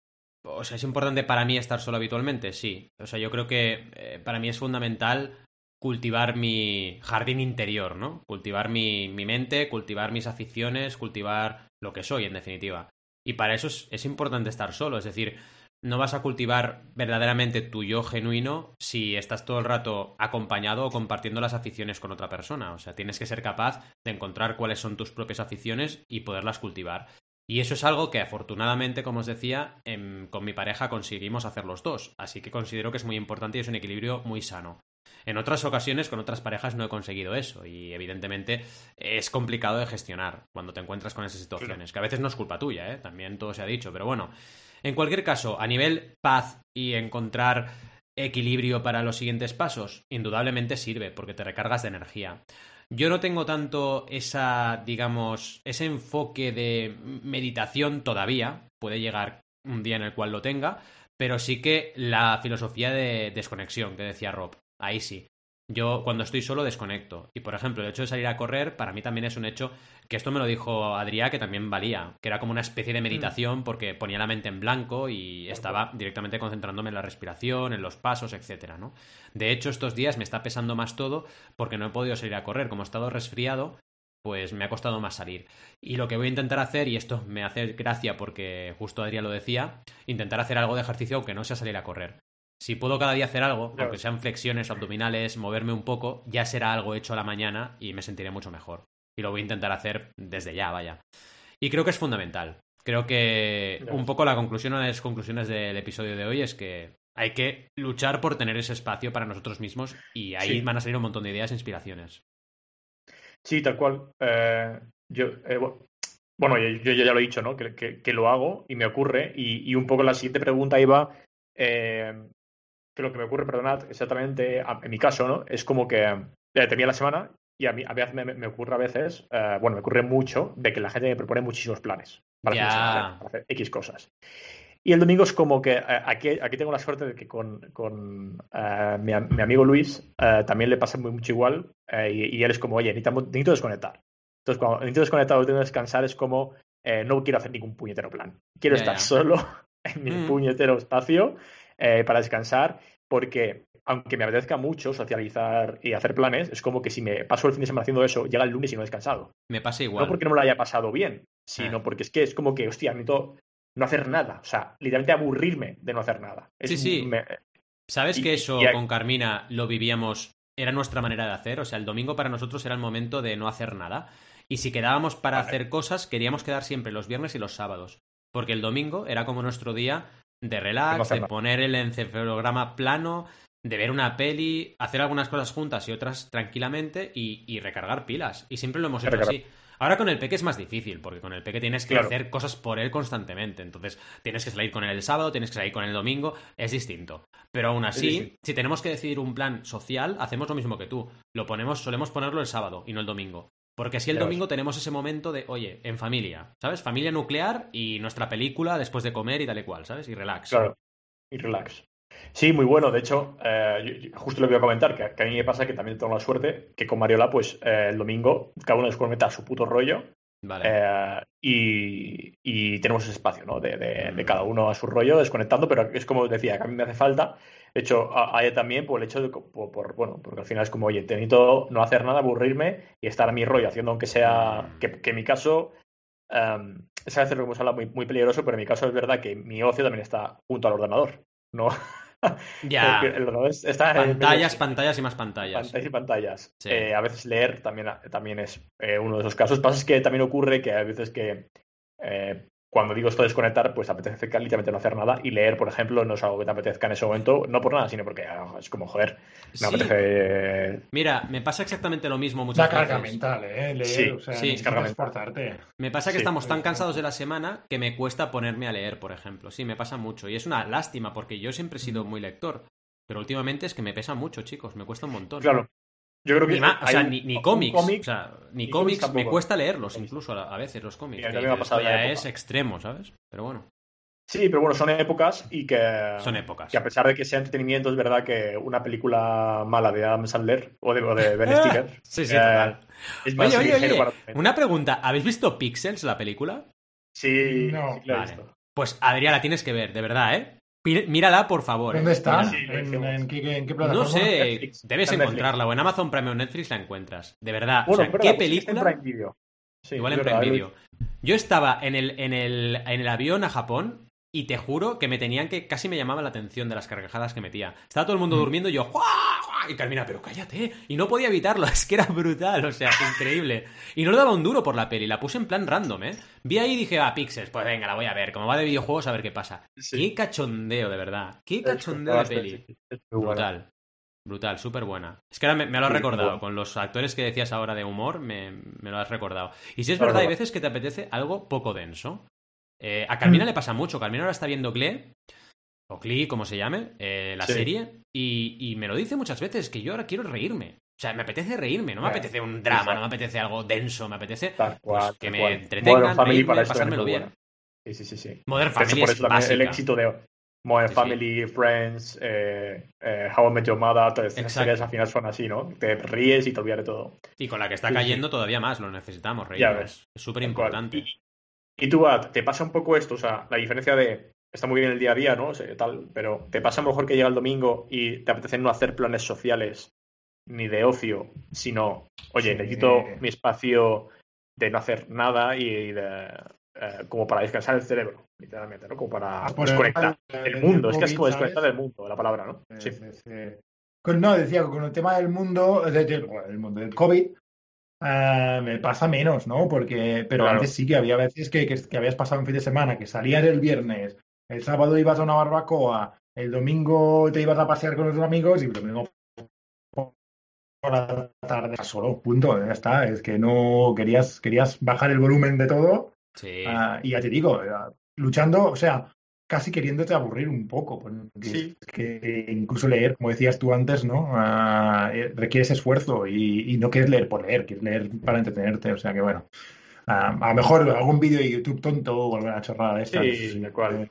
o sea, ¿es importante para mí estar solo habitualmente? Sí. O sea, yo creo que eh, para mí es fundamental cultivar mi jardín interior, ¿no? Cultivar mi, mi, mente, cultivar mis aficiones, cultivar lo que soy, en definitiva. Y para eso es, es importante estar solo. Es decir, no vas a cultivar verdaderamente tu yo genuino si estás todo el rato acompañado o compartiendo las aficiones con otra persona. O sea, tienes que ser capaz de encontrar cuáles son tus propias aficiones y poderlas cultivar. Y eso es algo que afortunadamente, como os decía, con mi pareja conseguimos hacer los dos. Así que considero que es muy importante y es un equilibrio muy sano. En otras ocasiones con otras parejas no he conseguido eso y evidentemente es complicado de gestionar cuando te encuentras con esas situaciones, que a veces no es culpa tuya, ¿eh? también todo se ha dicho, pero bueno, en cualquier caso, a nivel paz y encontrar equilibrio para los siguientes pasos, indudablemente sirve porque te recargas de energía. Yo no tengo tanto esa, digamos, ese enfoque de meditación todavía, puede llegar un día en el cual lo tenga, pero sí que la filosofía de desconexión que decía Rob, ahí sí. Yo cuando estoy solo desconecto. Y por ejemplo, el hecho de salir a correr para mí también es un hecho que esto me lo dijo Adrián que también valía, que era como una especie de mm. meditación porque ponía la mente en blanco y estaba directamente concentrándome en la respiración, en los pasos, etcétera, ¿no? De hecho, estos días me está pesando más todo porque no he podido salir a correr, como he estado resfriado, pues me ha costado más salir. Y lo que voy a intentar hacer, y esto me hace gracia porque justo Adrián lo decía, intentar hacer algo de ejercicio aunque no sea salir a correr. Si puedo cada día hacer algo, aunque sean flexiones abdominales, moverme un poco, ya será algo hecho a la mañana y me sentiré mucho mejor. Y lo voy a intentar hacer desde ya, vaya. Y creo que es fundamental. Creo que un poco la conclusión, una de las conclusiones del episodio de hoy es que hay que luchar por tener ese espacio para nosotros mismos y ahí van a salir un montón de ideas e inspiraciones. Sí, tal cual. Eh, yo, eh, bueno, yo, ya lo he dicho, ¿no? Que, lo hago y me ocurre. Y, un poco la siguiente pregunta iba, eh, que lo que me ocurre, perdonad, exactamente en mi caso, ¿no? Es como que termina la semana y a mí a veces me, ocurre a veces, eh, bueno, me ocurre mucho de que la gente me propone muchísimos planes para, hacer, X cosas. Y el domingo es como que eh, aquí, aquí tengo la suerte de que con, con eh, mi, amigo Luis también le pasa muy, mucho igual y, él es como, oye, necesito, desconectar. Entonces, cuando necesito desconectar o necesito descansar es como, no quiero hacer ningún puñetero plan. Quiero estar solo en mi mm. puñetero espacio para descansar porque aunque me apetezca mucho socializar y hacer planes, es como que si me paso el fin de semana haciendo eso, llega el lunes y no he descansado. Me pasa igual. No porque no lo haya pasado bien, sino ah. porque es que es como que, hostia, necesito no hacer nada. O sea, literalmente aburrirme de no hacer nada. sí, sí. ¿Sabes que eso con Carmina lo vivíamos? Era nuestra manera de hacer. O sea, el domingo para nosotros era el momento de no hacer nada. Y si quedábamos para hacer cosas, queríamos quedar siempre los viernes y los sábados. Porque el domingo era como nuestro día de relax, de poner el encefalograma plano, de ver una peli, hacer algunas cosas juntas y otras tranquilamente y, recargar pilas. Y siempre lo hemos hecho así. Ahora con el peque es más difícil, porque con el peque tienes que hacer cosas por él constantemente. Entonces, tienes que salir con él el sábado, tienes que salir con él el domingo, es distinto. Pero aún así, si tenemos que decidir un plan social, hacemos lo mismo que tú. Lo ponemos, solemos ponerlo el sábado y no el domingo. Porque así el domingo tenemos ese momento de, oye, en familia, ¿sabes? Familia nuclear y nuestra película después de comer y tal y cual, ¿sabes? Y relax. Claro, y relax. Sí, muy bueno. De hecho, eh, justo lo voy a comentar, que, a mí me pasa que también tengo la suerte que con Mariola, pues eh, el domingo cada uno desconecta a su puto rollo. Vale. Eh, y, tenemos ese espacio, ¿no? De, cada uno a su rollo, desconectando, pero es como decía, que a mí me hace falta. De hecho, a, ella también por el hecho de, por, bueno, porque al final es como, oye, necesito no hacer nada, aburrirme y estar a mi rollo, haciendo aunque sea, que, en mi caso, um, es a veces lo que hemos hablado muy, muy peligroso, pero en mi caso es verdad que mi ocio también está junto al ordenador. No, ya. pantallas, pantallas y más pantallas. Pantallas y pantallas. Eh, a veces leer también, también es eh, uno de esos casos. Pasa es que también ocurre que a veces que eh, cuando digo esto de desconectar, pues apetece literalmente no hacer nada y leer, por ejemplo, no es algo que te apetezca en ese momento, no por nada, sino porque ah, es como, joder, me apetece... Mira, me pasa exactamente lo mismo muchas veces. carga mental, ¿eh? Leer, sí, o sea, sí. Me pasa que estamos tan cansados de la semana que me cuesta ponerme a leer, por ejemplo. Sí, me pasa mucho. Y es una lástima porque yo siempre he sido mm. muy lector. Pero últimamente es que me pesa mucho, chicos, me cuesta un montón. Claro, yo creo que. Ni o sea, ni, cómics. o sea, ni, cómics, me cuesta leerlos, incluso a, veces los cómics. ya es extremo, ¿sabes? Pero bueno. Sí, pero bueno, son épocas y que. Son épocas. Que a pesar de que sea entretenimiento, es verdad que una película mala de Adam Sandler o de, de Ben Stiller. sí, sí, eh, Es más oye, oye, oye. Una pregunta: ¿habéis visto Pixels, la película? Sí, no. Sí, vale. Pues Adrián, la tienes que ver, de verdad, ¿eh? Mírala, por favor. ¿Dónde está? ¿En, qué, plataforma? No sé, debes encontrarla. O en Amazon Prime o Netflix la encuentras. De verdad. o sea, ¿qué película? En Prime Video. Igual en Prime Video. Yo estaba en el, en, el, en el avión a Japón y te juro que me tenían que. casi me llamaba la atención de las carcajadas que metía. Estaba todo el mundo mm. durmiendo y yo. Y Carmina, pero cállate. Y no podía evitarlo, es que era brutal, o sea, increíble. Y no le daba un duro por la peli, la puse en plan random, ¿eh? Vi ahí y dije, ah, Pixels, pues venga, la voy a ver. Como va de videojuegos, a ver qué pasa. Qué cachondeo, de verdad. Qué cachondeo de peli. Brutal. Brutal, súper buena. Es que ahora me, lo has recordado. Con los actores que decías ahora de humor, me, me lo has recordado. Y si es verdad, hay veces que te apetece algo poco denso. Eh, a Carmina mm. le pasa mucho. Carmina ahora está viendo Glee, o Glee, como se llame, eh, la serie, y, me lo dice muchas veces, que yo ahora quiero reírme. O sea, me apetece reírme, no me apetece un drama, no me apetece algo denso, me apetece pues, que me entretengan, reírme, pasármelo bien. Sí, sí, sí, sí. Modern Family por eso el éxito de Modern Family, Friends, eh, How I Met Your Mother, todas esas series al final son así, ¿no? Te ríes y te olvidas de todo. Y con la que está cayendo todavía más, lo necesitamos, reírnos. Es súper importante. Y tú, ¿te pasa un poco esto? O sea, la diferencia de. Está muy bien el día a día, ¿no? tal, pero ¿te pasa mejor que llega el domingo y te apetece no hacer planes sociales ni de ocio, sino, oye, necesito mi espacio de no hacer nada y de, eh, como para descansar el cerebro, literalmente, ¿no? Como para ah, desconectar del mundo. es que es como desconectar del mundo, la palabra, ¿no? Sí. No, decía, con el tema del mundo, del, mundo del COVID, Ah, me pasa menos, ¿no? Porque, pero antes sí que había veces que, que, habías pasado un fin de semana, que salías el viernes, el sábado ibas a una barbacoa, el domingo te ibas a pasear con los amigos y el domingo por la tarde solo, punto, ya está. Es que no querías, querías bajar el volumen de todo. Sí. Ah, y ya te digo, luchando, o sea, casi queriéndote aburrir un poco. Porque que incluso leer, como decías tú antes, ¿no? Ah, eh, requiere ese esfuerzo y, no quieres leer por leer, quieres leer para entretenerte. O sea que bueno. Ah, a lo mejor algún vídeo de YouTube tonto o alguna chorrada de estas. Sí, de cual.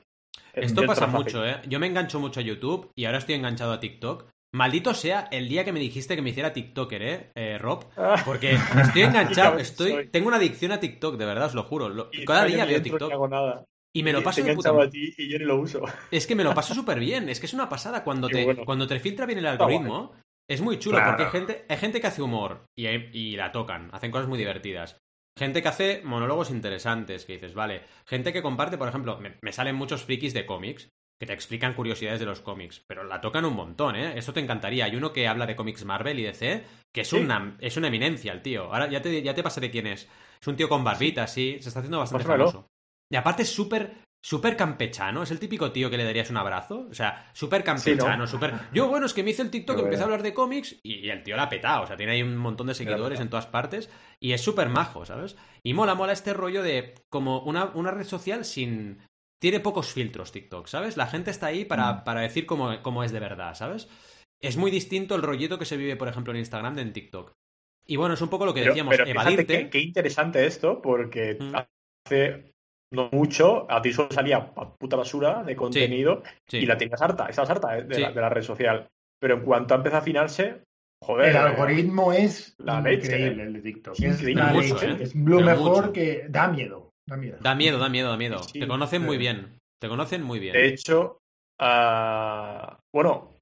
Esto pasa mucho, ¿eh? Yo me engancho mucho a YouTube y ahora estoy enganchado a TikTok. Maldito sea el día que me dijiste que me hiciera TikToker, ¿eh, eh Rob? Porque estoy enganchado, estoy, tengo una adicción a TikTok, de verdad, os lo juro. cada día veo TikTok. No hago nada. Y me lo paso de puta a ti y yo ni lo uso. Es que me lo paso súper bien. Es que es una pasada. Cuando te, cuando te filtra bien el algoritmo, es muy chulo. Porque hay gente, hay gente que hace humor y, y la tocan. Hacen cosas muy divertidas. Gente que hace monólogos interesantes, que dices, vale. Gente que comparte, por ejemplo, me, salen muchos frikis de cómics que te explican curiosidades de los cómics, pero la tocan un montón, ¿eh? Eso te encantaría. Hay uno que habla de cómics Marvel y DC, que es, una, es una eminencia el tío. Ahora ya te, ya te pasaré quién es. Es un tío con barbita, sí, se está haciendo bastante famoso. Y aparte es súper súper campechano, es el típico tío que le darías un abrazo, o sea, súper campechano, súper... Yo, bueno, es que me hice el TikTok, empecé a hablar de cómics y, el tío la ha petado, o sea, tiene ahí un montón de seguidores en todas partes y es súper majo, ¿sabes? Y mola, mola este rollo de como una, una, red social sin... Tiene pocos filtros TikTok, ¿sabes? La gente está ahí para, mm. para decir cómo, cómo, es de verdad, ¿sabes? Es muy distinto el rollito que se vive, por ejemplo, en Instagram de en TikTok. Y bueno, es un poco lo que decíamos, pero evadirte... Qué, interesante esto, porque mm. hace no mucho, a ti solo salía puta basura de contenido y la tenías harta, estabas harta de, la, red social. Pero en cuanto empezó a afinarse, joder. El algoritmo es la increíble, el de TikTok. Es, ¿eh? es lo mejor que da miedo. Da miedo, da miedo, da miedo. Da miedo. Te conocen muy bien. Te conocen muy bien. De hecho, uh, bueno,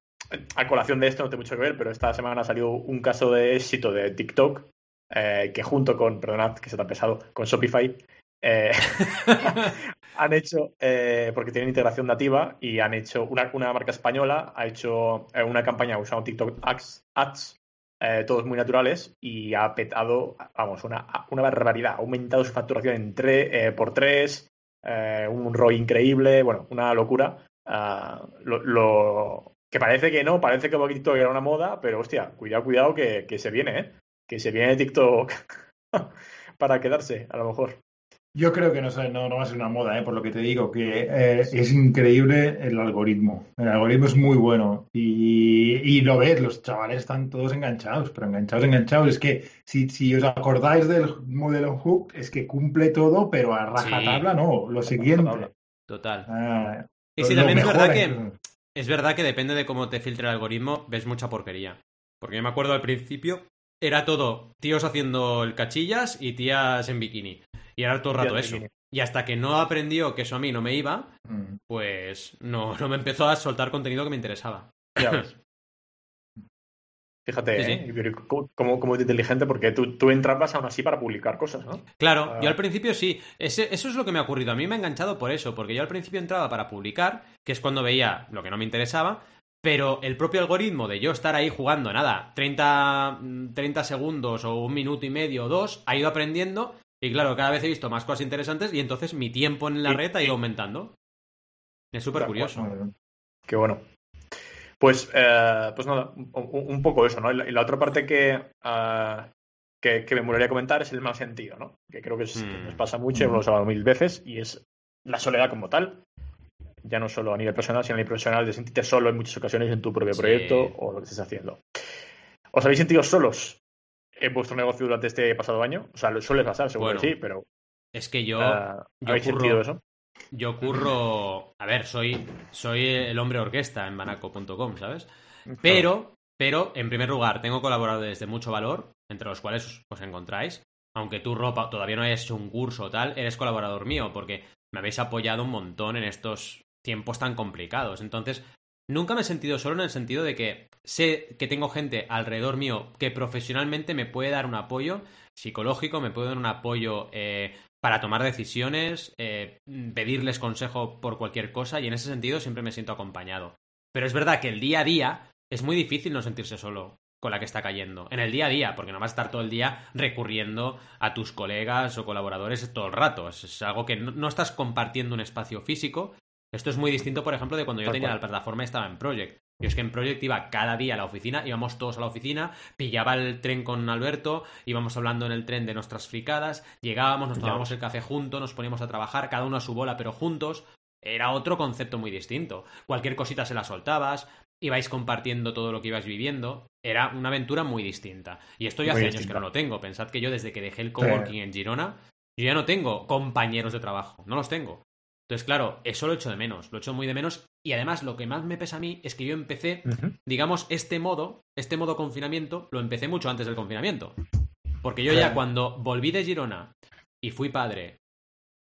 a colación de esto no tengo mucho que ver, pero esta semana ha salido un caso de éxito de TikTok eh, que junto con, perdonad que se te ha pesado, con Shopify, eh, han hecho, eh, porque tienen integración nativa y han hecho, una, una marca española ha hecho eh, una campaña usando TikTok Ads, ads todos muy naturales y ha petado, vamos, una, una barbaridad. Ha aumentado su facturación en tre, por tres, un ROI increíble, bueno, una locura. Ah, lo, que parece que no, parece que TikTok era una moda, pero hostia, cuidado, cuidado que, que se viene, ¿eh? Que se viene TikTok para quedarse, a lo mejor. Yo creo que no, no, no, va a ser una moda, ¿eh? por lo que te digo, que eh, es increíble el algoritmo. El algoritmo es muy bueno y, y, lo ves, los chavales están todos enganchados, pero enganchados, enganchados. Es que si, si os acordáis del modelo Hook, es que cumple todo, pero a rajatabla no, lo siguiente. Total. Ah, y sí, también es verdad que es verdad que depende de cómo te filtre el algoritmo, ves mucha porquería. Porque yo me acuerdo al principio, era todo tíos haciendo el cachillas y tías en bikini. Y era todo el rato eso. Y hasta que no aprendió que eso a mí no me iba, mm. pues no, no me empezó a soltar contenido que me interesaba. Fíjate, ¿eh? Como, es inteligente porque tú, tú entrabas aún así para publicar cosas, ¿no? Claro, yo al principio sí. eso es lo que me ha ocurrido. A mí me ha enganchado por eso, porque yo al principio entraba para publicar, que es cuando veía lo que no me interesaba, pero el propio algoritmo de yo estar ahí jugando, nada, 30, 30 segundos o un minuto y medio o dos, ha ido aprendiendo y claro, cada vez he visto más cosas interesantes y entonces mi tiempo en la red ha ido aumentando. Es súper curioso. Qué bueno. Pues, eh, pues nada, un, poco eso, ¿no? Y la, otra parte que, que, me molaría comentar es el mal sentido, ¿no? Que creo que, mm. nos pasa mucho, hemos hablado mil veces, y es la soledad como tal. Ya no solo a nivel personal, sino a nivel profesional, de sentirte solo en muchas ocasiones en tu propio proyecto o lo que estés haciendo. ¿Os habéis sentido solos en vuestro negocio durante este pasado año? O sea, lo suele pasar, seguro que sí, pero. Es que yo. Uh, ¿Habéis sentido eso? Yo curro. A ver, soy, soy el hombre orquesta en banaco.com, ¿sabes? Pero, pero, en primer lugar, tengo colaboradores de mucho valor, entre los cuales os encontráis. Aunque tú, Ropa, todavía no hayas hecho un curso o tal, eres colaborador mío, porque me habéis apoyado un montón en estos tiempos tan complicados. Entonces, Nunca me he sentido solo en el sentido de que sé que tengo gente alrededor mío que profesionalmente me puede dar un apoyo psicológico, me puede dar un apoyo eh, para tomar decisiones, eh, pedirles consejo por cualquier cosa y en ese sentido siempre me siento acompañado. Pero es verdad que el día a día es muy difícil no sentirse solo con la que está cayendo. En el día a día, porque no vas a estar todo el día recurriendo a tus colegas o colaboradores todo el rato. Es, algo que no, estás compartiendo un espacio físico, esto es muy distinto, por ejemplo, de cuando yo tenía la plataforma y estaba en Project. Yo es que en Project iba cada día a la oficina, íbamos todos a la oficina, pillaba el tren con Alberto, íbamos hablando en el tren de nuestras fricadas, llegábamos, nos tomábamos el café juntos, nos poníamos a trabajar, cada uno a su bola, pero juntos. Era otro concepto muy distinto. Cualquier cosita se la soltabas, ibais compartiendo todo lo que ibais viviendo. Era una aventura muy distinta. Y esto ya hace años que no lo tengo. Pensad que yo desde que dejé el coworking en Girona, yo ya no tengo compañeros de trabajo, no los tengo. Entonces, claro, eso lo echo de menos, lo echo muy de menos. Y además, lo que más me pesa a mí es que yo empecé, digamos, este modo, este modo confinamiento, lo empecé mucho antes del confinamiento. Porque yo ya cuando volví de Girona y fui padre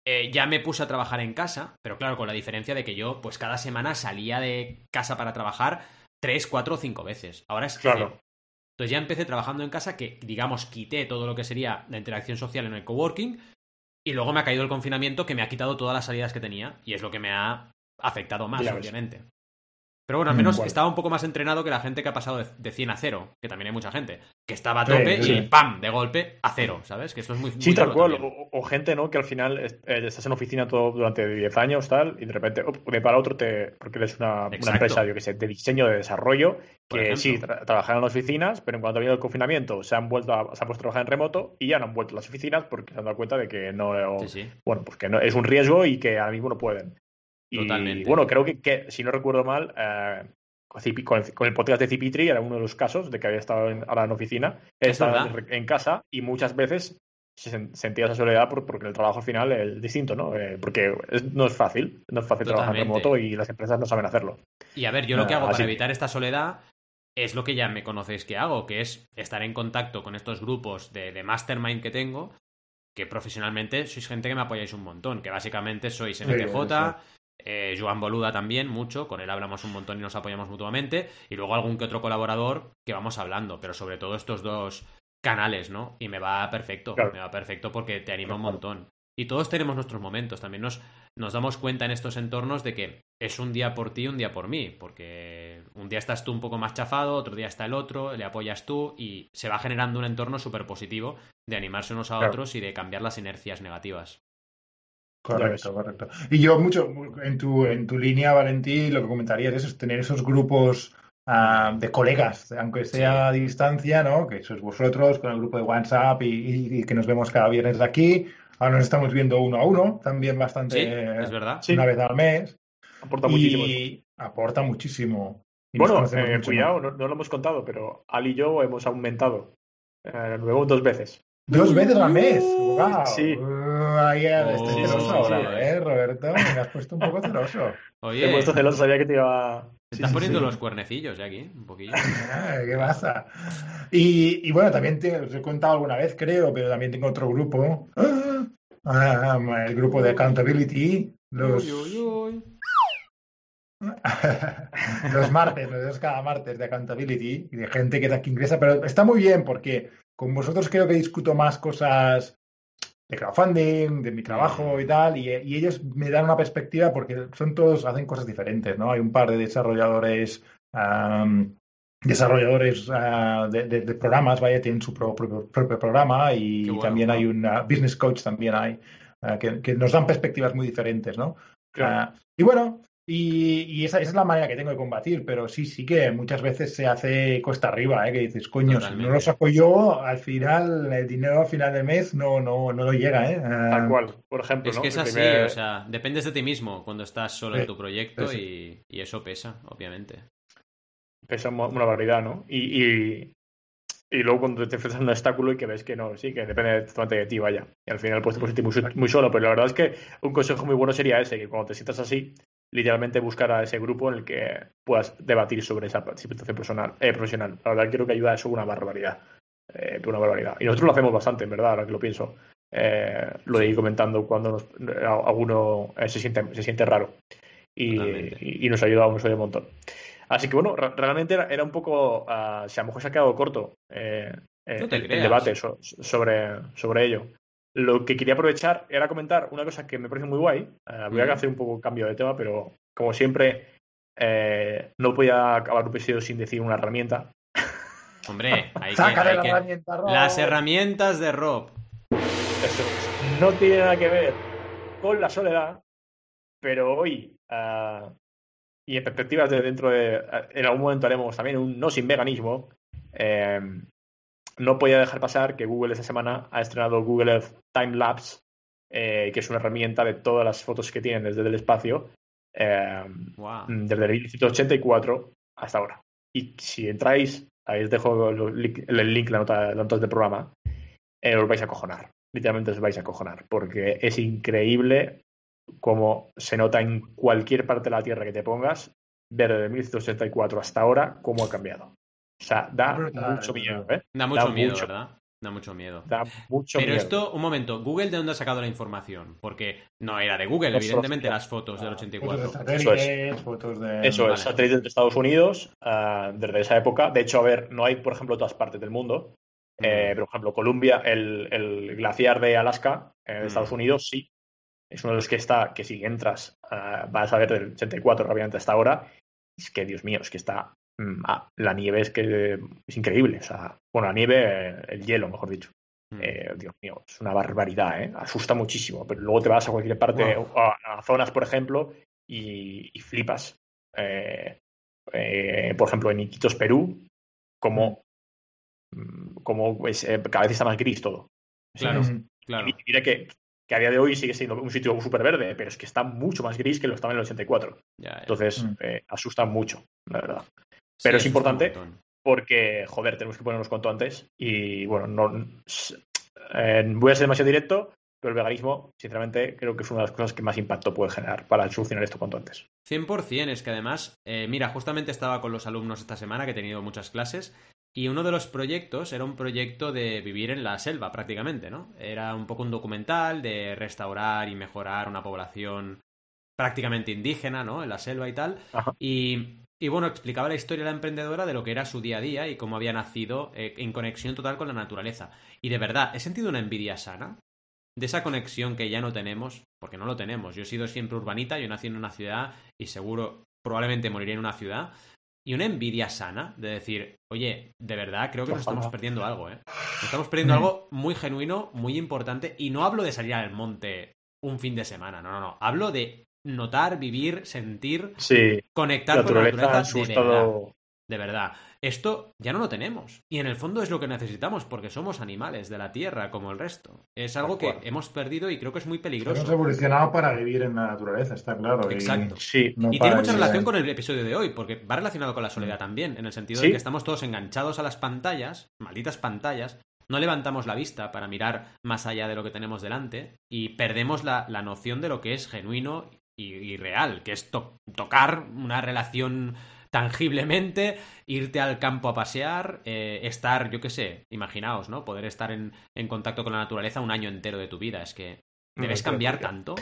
eh, ya me puse a trabajar en casa, pero claro, con la diferencia de que yo, pues cada semana salía de casa para trabajar tres, cuatro o cinco veces. Ahora es claro. Entonces ya empecé trabajando en casa, que digamos quité todo lo que sería la interacción social en el coworking, y luego me ha caído el confinamiento que me ha quitado todas las salidas que tenía, y es lo que me ha afectado más, obviamente. Pero bueno, al menos estaba un poco más entrenado que la gente que ha pasado de, 100 a 0, que también hay mucha gente, que estaba a tope y ¡pam! de golpe a cero, ¿sabes? Que esto es muy. Sí, tal cual. O, gente, ¿no? Que al final eh, estás en oficina todo durante 10 años, tal, y de repente, de para otro, te, porque eres una, empresa, yo que sé, de diseño, de desarrollo, que sí, trabajan en las oficinas, pero en cuanto ha habido el confinamiento, se han vuelto a, se han puesto a trabajar en remoto y ya no han vuelto a las oficinas porque se han dado cuenta de que no. Bueno, pues que no, es un riesgo y que ahora mismo no pueden. Y bueno, creo que, si no recuerdo mal, eh, con, el, podcast de Cipitri era uno de los casos de que había estado en, ahora en oficina, estaba en casa y muchas veces se sentía esa soledad porque el trabajo al final es distinto, ¿no? Eh, porque no es fácil, no es fácil trabajar en remoto y las empresas no saben hacerlo. Y a ver, yo lo que hago para evitar esta soledad es lo que ya me conocéis que hago, que es estar en contacto con estos grupos de, de mastermind que tengo, que profesionalmente sois gente que me apoyáis un montón, que básicamente sois MTJ, eh, Joan Boluda también, mucho, con él hablamos un montón y nos apoyamos mutuamente, y luego algún que otro colaborador que vamos hablando, pero sobre todo estos dos canales, ¿no? Y me va perfecto, me va perfecto porque te anima un montón. Y todos tenemos nuestros momentos, también nos, nos damos cuenta en estos entornos de que es un día por ti, un día por mí, porque un día estás tú un poco más chafado, otro día está el otro, le apoyas tú y se va generando un entorno súper positivo de animarse unos a otros y de cambiar las inercias negativas. Correcto, correcto. Y yo mucho, en tu, en tu línea, Valentí, lo que comentaría es eso, tener esos grupos ah, de colegas, aunque sea a distancia, ¿no? Que sois vosotros con el grupo de WhatsApp y, que nos vemos cada viernes de aquí. Ahora nos estamos viendo uno a uno, también bastante. es verdad. Una vez al mes. Aporta muchísimo. Y aporta muchísimo. bueno, eh, cuidado, no, lo hemos contado, pero Ali y yo hemos aumentado. Eh, luego dos veces. Dos veces al mes. ¡Wow! Sí. Uh, ahí celoso ahora, ¿eh, Roberto? Me has puesto un poco celoso. Oye. Te he puesto celoso, sabía que te iba. Te estás poniendo los cuernecillos ya aquí, un poquillo. ¿Qué pasa? Y, y bueno, también te, os he contado alguna vez, creo, pero también tengo otro grupo. Ah, el grupo de Accountability. Los. Uy, uy, uy. los martes, los cada martes de Accountability y de gente que, que ingresa, pero está muy bien porque con vosotros creo que discuto más cosas de crowdfunding, de mi trabajo y tal, y, ellos me dan una perspectiva porque son todos, hacen cosas diferentes, ¿no? Hay un par de desarrolladores, desarrolladores ah, de, programas, vaya, tienen su propio, programa y también hay un business coach, también hay, ah, que, nos dan perspectivas muy diferentes, ¿no? Ah, y bueno, y, esa, es la manera que tengo de combatir, pero sí, sí que muchas veces se hace cuesta arriba, ¿eh? que dices, coño, si no lo saco yo, al final, el dinero al final del mes no, no, no lo llega. ¿eh? Tal ah, cual, por ejemplo. Es que es así, o sea, dependes de ti mismo cuando estás solo en tu proyecto y, eso pesa, obviamente. Pesa una barbaridad, ¿no? Y, y, luego cuando te enfrentas a un obstáculo y que ves que no, sí, que depende totalmente de ti, vaya. Y al final puedes sentir muy, muy solo, pero la verdad es que un consejo muy bueno sería ese, que cuando te sientas así, literalmente buscar a ese grupo en el que puedas debatir sobre esa situación personal, eh, profesional. La verdad creo que ayuda a eso una barbaridad. Eh, una barbaridad. Y nosotros lo hacemos bastante, en verdad, ahora que lo pienso. Eh, lo de ir comentando cuando alguno se, siente, se siente raro. Y, nos ayuda, nos ayuda un montón. Así que bueno, realmente era, un poco, uh, si a lo mejor se ha quedado corto el, debate sobre, sobre ello. Lo que quería aprovechar era comentar una cosa que me parece muy guay. Eh, voy a hacer un poco cambio de tema, pero como siempre, eh, no podía acabar un episodio sin decir una herramienta. Hombre, hay que, las herramientas de Rob. Eso no tiene nada que ver con la soledad, pero hoy eh, y en perspectivas de dentro de en algún momento haremos también un no sin veganismo. No podía dejar pasar que Google esta semana ha estrenado Google Earth Time Lapse, eh, que es una herramienta de todas las fotos que tienen desde el espacio, eh, desde el 1984 hasta ahora. Y si entráis, ahí os dejo el link, la nota, la nota del programa, eh, os vais a cojonar. Literalmente os vais a cojonar, porque es increíble cómo se nota en cualquier parte de la Tierra que te pongas, ver desde 1984 hasta ahora, cómo ha cambiado. O sea, da mucho miedo, ¿eh? Da mucho miedo, ¿verdad? Da mucho miedo. Da mucho Pero miedo. esto, un momento, ¿Google de dónde ha sacado la información? Porque no era de Google, evidentemente, las fotos del 84. Fotos de satélites, fotos de... Eso es, satélites de Estados Unidos uh, desde esa época. De hecho, a ver, no hay, por ejemplo, todas partes del mundo. Mm. Eh, pero, por ejemplo, Columbia, el, el glaciar de Alaska, eh, de mm. Estados Unidos, sí. Es uno de los que está, que si entras, uh, vas a ver del 84, obviamente, hasta ahora. Es que, Dios mío, es que está Ah, la nieve es que es increíble. O sea, bueno, la nieve, el hielo, mejor dicho. Mm. Eh, Dios mío, es una barbaridad, ¿eh? Asusta muchísimo. Pero luego te vas a cualquier parte, wow. a, a, zonas, por ejemplo, y, y flipas. Eh, eh, por ejemplo, en Iquitos, Perú, como, mm. como pues, cada vez está más gris todo. Claro, sí, claro. Y mira que, que, a día de hoy sigue siendo un sitio súper verde, pero es que está mucho más gris que lo estaba en el 84. Ya, ya. Entonces, Mm. asusta mucho, la verdad. Pero Sí, es importante porque, joder, tenemos que ponernos cuanto antes. Y bueno, no eh, voy a ser demasiado directo, pero el veganismo, sinceramente, creo que es una de las cosas que más impacto puede generar para solucionar esto cuanto antes. 100% es que además, eh, mira, justamente estaba con los alumnos esta semana que he tenido muchas clases y uno de los proyectos era un proyecto de vivir en la selva prácticamente, ¿no? Era un poco un documental de restaurar y mejorar una población prácticamente indígena, ¿no? En la selva y tal. Ajá. Y, y bueno, explicaba la historia de la emprendedora de lo que era su día a día y cómo había nacido eh, en conexión total con la naturaleza. Y de verdad, he sentido una envidia sana de esa conexión que ya no tenemos, porque no lo tenemos. Yo he sido siempre urbanita, yo nací en una ciudad y seguro, probablemente moriré en una ciudad. Y una envidia sana de decir, oye, de verdad creo que nos estamos perdiendo algo, ¿eh? Nos estamos perdiendo Mm. algo muy genuino, muy importante. Y no hablo de salir al monte un fin de semana, no, no, no. Hablo de notar, vivir, sentir, Sí, conectar la con la naturaleza de verdad. estado. De verdad. Esto ya no lo tenemos. Y en el fondo es lo que necesitamos, porque somos animales de la tierra como el resto. Es algo que hemos perdido y creo que es muy Hemos peligroso. evolucionado para vivir en la naturaleza, está claro. y Exacto. Sí, no Y tiene mucha relación en- con el episodio de hoy, porque va relacionado con la soledad también, en el sentido de Sí. que estamos todos enganchados a las pantallas, malditas pantallas, no levantamos la vista para mirar más allá de lo que tenemos delante y perdemos la, la noción de lo que es genuino y, y real, que es to- tocar una relación tangiblemente, irte al campo a pasear, eh, estar, yo qué sé, imaginaos, ¿no? Poder estar en, en contacto con la naturaleza un año entero de tu vida. Es que debes cambiar tanto,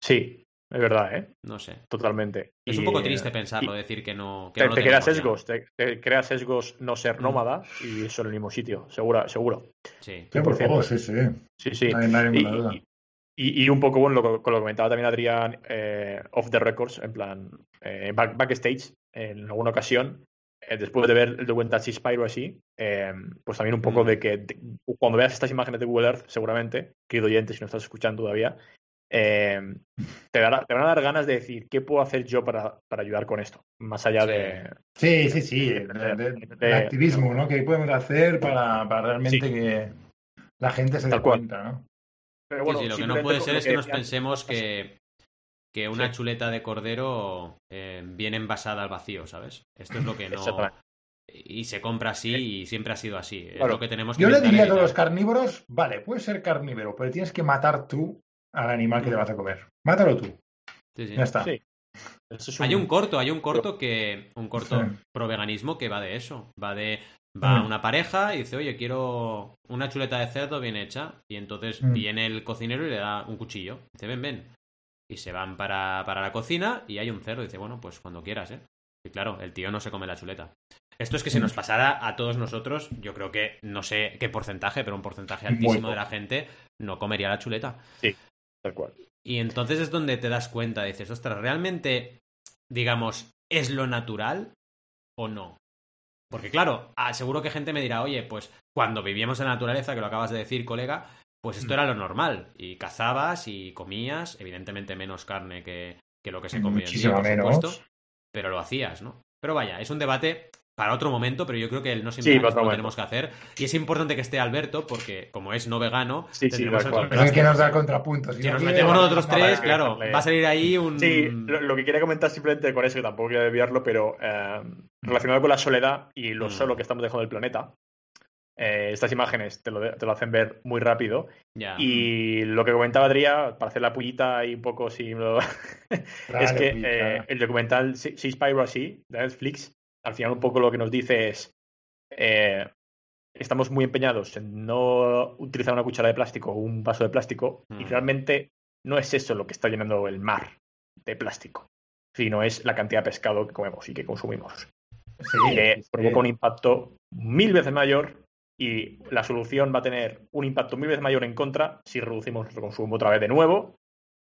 sí, es verdad, ¿eh? no sé. Totalmente. Es Y, un poco eh, triste pensarlo, y decir que no. Que Te, no lo te crea tenemos ya. sesgos, te, te crea sesgos no ser Mm. nómada y eso en el mismo sitio, seguro, seguro. Sí. Sí, por 100%. favor, sí, sí. Sí, sí. No hay, no hay Y, ninguna duda. Y- un poco, bueno, lo, que- con lo que comentaba también Adrián, eh, off the records, en plan, eh, back- backstage, en alguna ocasión, eh, después de ver el documental Spyro así, eh, pues también un poco Mm. de que de- cuando veas estas imágenes de Google Earth, seguramente, querido oyente, si no estás escuchando todavía, eh, te, dará- te van a dar ganas de decir, ¿qué puedo hacer yo para, para ayudar con esto? Más allá Sí. de... Sí, sí, sí. de- de- de activismo, ¿no? ¿Qué podemos hacer para, para realmente Sí. que la gente se dé cuenta, ¿no? Pero Sí, bueno, sí, lo que no puede ser es que nos pensemos que, que una Sí. chuleta de cordero eh, viene envasada al vacío, ¿sabes? Esto es lo que no. Y se compra así y siempre ha sido así. Es Claro. lo que tenemos que Yo le diría a todos los carnívoros, vale, puedes ser carnívoro, pero tienes que matar tú al animal que te vas a comer. Mátalo tú. Sí, sí. Ya está. Sí. Eso es Hay un corto, hay un corto que. Un corto Sí. pro veganismo que va de eso. Va de. Va Mm. una pareja y dice, oye, quiero una chuleta de cerdo bien hecha. Y entonces Mm. viene el cocinero y le da un cuchillo. Dice, ven, ven. Y se van para, para la cocina y hay un cerdo. Dice, bueno, pues cuando quieras, ¿eh? Y claro, el tío no se come la chuleta. Esto es que si nos pasara a todos nosotros, yo creo que no sé qué porcentaje, pero un porcentaje altísimo de la gente no comería la chuleta. Tal cual. Y entonces es donde te das cuenta, dices, ostras, ¿realmente, digamos, es lo natural o no? Porque claro, ah, seguro que gente me dirá, oye, pues cuando vivíamos en la naturaleza, que lo acabas de decir, colega, pues esto era lo normal. Y cazabas y comías, evidentemente menos carne que, que lo que se come hoy en día, por menos. supuesto, pero lo hacías, ¿no? Pero vaya, es un debate para otro momento, pero yo creo que el no siempre lo momento. tenemos que hacer. Y es importante que esté Alberto, porque como es no vegano, Sí, el que nos da contrapuntos. Si no nos metemos nosotros tres, claro, va a salir ahí un... Sí, lo, lo que quería comentar simplemente con eso, que tampoco quiero desviarlo, pero eh, relacionado con la soledad y lo Mm. solo que estamos dejando del planeta, eh, estas imágenes te lo, de- te lo hacen ver muy rápido. Y lo que comentaba Adrián, para hacer la pullita y un poco si me lo- es que eh, el documental Sea Spyro así, de Netflix, al final un poco lo que nos dice es eh, estamos muy empeñados en no utilizar una cuchara de plástico o un vaso de plástico y mm. realmente no es eso lo que está llenando el mar de plástico, sino es la cantidad de pescado que comemos y que consumimos. que provoca un impacto mil veces mayor y la solución va a tener un impacto mil veces mayor en contra si reducimos nuestro consumo otra vez de nuevo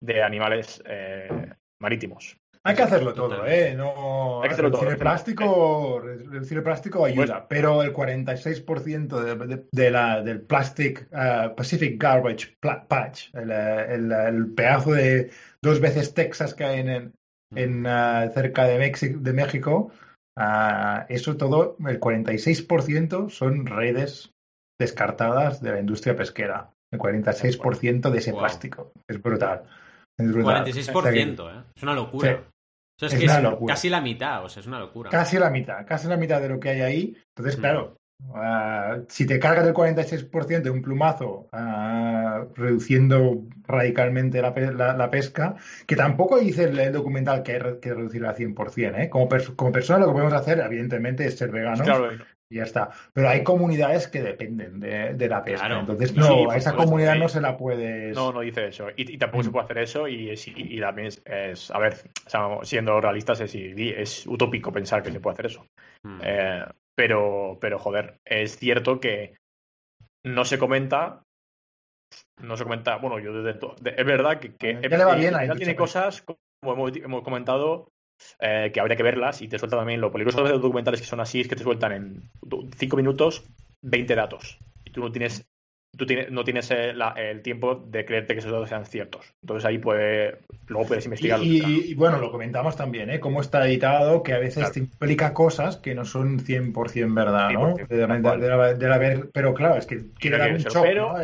de animales eh, marítimos. Hay que hacerlo todo, ¿eh? No, Hay que hacerlo reducir todo. El plástico, reducir el plástico ayuda, pero el 46% de, de, la, del Plastic uh, Pacific Garbage Patch, el, el, pedazo de dos veces Texas que hay en, en mm. uh, cerca de, México, de México, uh, eso todo, el 46% son redes descartadas de la industria pesquera. El 46% de ese plástico. Es brutal. Es brutal. 46%, ¿eh? Es una locura es, que es casi la mitad, o sea, es una locura. Casi la mitad, casi la mitad de lo que hay ahí. Entonces, mm. claro, ah, si te cargas el 46% de un plumazo, uh, reduciendo radicalmente la, pesca, que tampoco dice el, documental que hay que reducirla al 100%, ¿eh? Como, como persona lo que podemos hacer, evidentemente, es ser veganos. Claro, y ya está. Pero hay comunidades que dependen de, la pesca. Entonces, no, a esa comunidad no se la puede. No, no dice eso. Y, tampoco se mm. puede hacer eso. Y, y, también es, a ver, siendo realistas, es, es, utópico pensar que se puede hacer eso. Mm. Eh, pero, pero, joder, es cierto que no se comenta. No se comenta, bueno, yo desde es verdad que, que tiene cosas, como hemos comentado, eh, que habría que verlas y te suelta también lo peligroso de los documentales que son así es que te sueltan en 5 minutos 20 datos y tú no tienes tú tienes, no tienes el, tiempo de creerte que esos datos sean ciertos. Entonces ahí puede, luego puedes investigar. Y, bueno, lo comentamos también, ¿eh? Cómo está editado, que a veces te implica cosas que no son 100% verdad, ¿no? de, la, ver, pero claro, es que quiere dar un shock, pero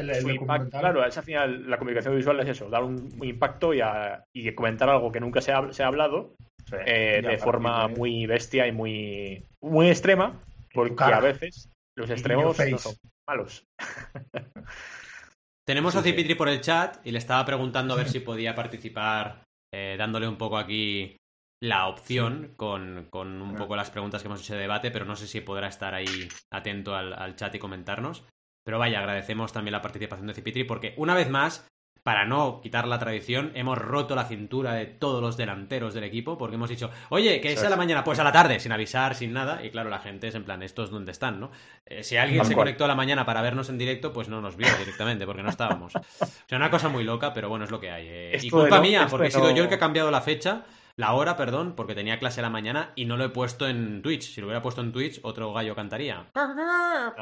claro, es al final, la comunicación visual es eso, dar un, impacto y, y, comentar algo que nunca se ha, se ha hablado eh, de forma muy bestia y muy, muy extrema, porque a veces los extremos no son malos. Tenemos a Cipitri por el chat y le estaba preguntando a ver si podía participar, eh, dándole un poco aquí la opción con, con un poco las preguntas que hemos hecho de debate, pero no sé si podrá estar ahí atento al, al chat y comentarnos. Pero vaya, agradecemos también la participación de Cipitri porque una vez más para no quitar la tradición, hemos roto la cintura de todos los delanteros del equipo porque hemos dicho, oye, que es a la mañana, pues a la tarde, sin avisar, sin nada. Y claro, la gente es en plan, estos dónde están, ¿no? Eh, si alguien se conectó a la mañana para vernos en directo, pues no nos vio directamente porque no estábamos. O sea, una cosa muy loca, pero bueno, es lo que hay. Eh. Y culpa mía, porque he sido yo el que ha cambiado la fecha la hora, perdón, porque tenía clase a la mañana y no lo he puesto en Twitch. Si lo hubiera puesto en Twitch, otro gallo cantaría.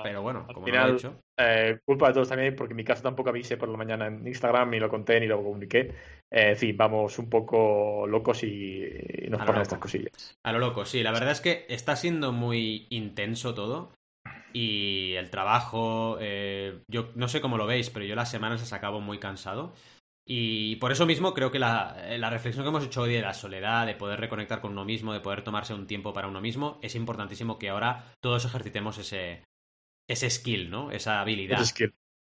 Pero bueno, como no lo he hecho. Eh, culpa de todos también, porque en mi caso tampoco avisé por la mañana en Instagram, ni lo conté, ni lo comuniqué. Eh, en fin, vamos un poco locos y, nos ponen estas cosillas. A lo loco, sí. La verdad es que está siendo muy intenso todo. Y el trabajo, eh, yo no sé cómo lo veis, pero yo las semanas las acabo muy cansado. Y por eso mismo creo que la, reflexión que hemos hecho hoy de la soledad, de poder reconectar con uno mismo, de poder tomarse un tiempo para uno mismo, es importantísimo que ahora todos ejercitemos ese, ese skill, ¿no? Esa habilidad.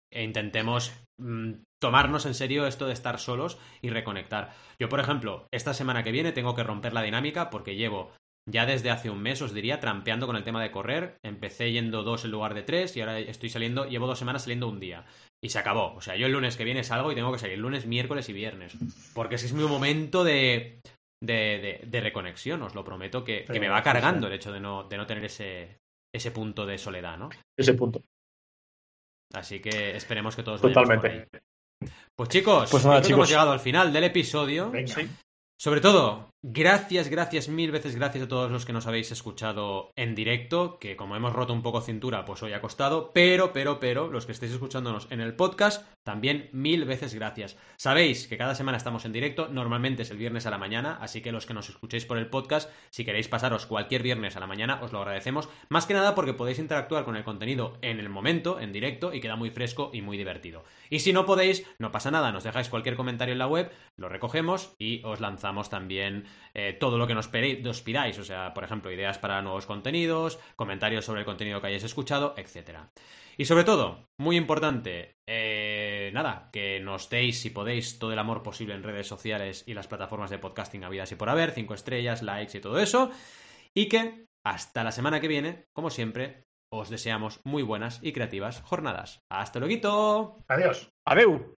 E intentemos mm, tomarnos en serio esto de estar solos y reconectar. Yo, por ejemplo, esta semana que viene tengo que romper la dinámica porque llevo ya desde hace un mes, os diría, trampeando con el tema de correr. Empecé yendo dos en lugar de tres y ahora estoy saliendo, llevo dos semanas saliendo un día. Y se acabó. O sea, yo el lunes que viene salgo y tengo que salir lunes, miércoles y viernes. Porque ese es mi momento de, de, de, reconexión, os lo prometo, que, que me va cargando el hecho de no, de no tener ese, ese punto de soledad, ¿no? Ese punto. Así que esperemos que todos Totalmente. Pues chicos, pues hemos llegado al final del episodio. Sobre todo, gracias, gracias, mil veces gracias a todos los que nos habéis escuchado en directo, que como hemos roto un poco cintura, pues hoy ha costado, pero, pero, pero, los que estéis escuchándonos en el podcast, también mil veces gracias. Sabéis que cada semana estamos en directo, normalmente es el viernes a la mañana, así que los que nos escuchéis por el podcast, si queréis pasaros cualquier viernes a la mañana, os lo agradecemos, más que nada porque podéis interactuar con el contenido en el momento, en directo, y queda muy fresco y muy divertido. Y si no podéis, no pasa nada, nos dejáis cualquier comentario en la web, lo recogemos y os lanzamos también eh, todo lo que nos, pidáis, o sea, por ejemplo, ideas para nuevos contenidos, comentarios sobre el contenido que hayáis escuchado, etc. Y sobre todo, muy importante, eh, nada, que nos deis, si podéis, todo el amor posible en redes sociales y las plataformas de podcasting habidas y por haber, cinco estrellas, likes y todo eso. Y que hasta la semana que viene, como siempre, os deseamos muy buenas y creativas jornadas. ¡Hasta luego! Adiós. Adeu.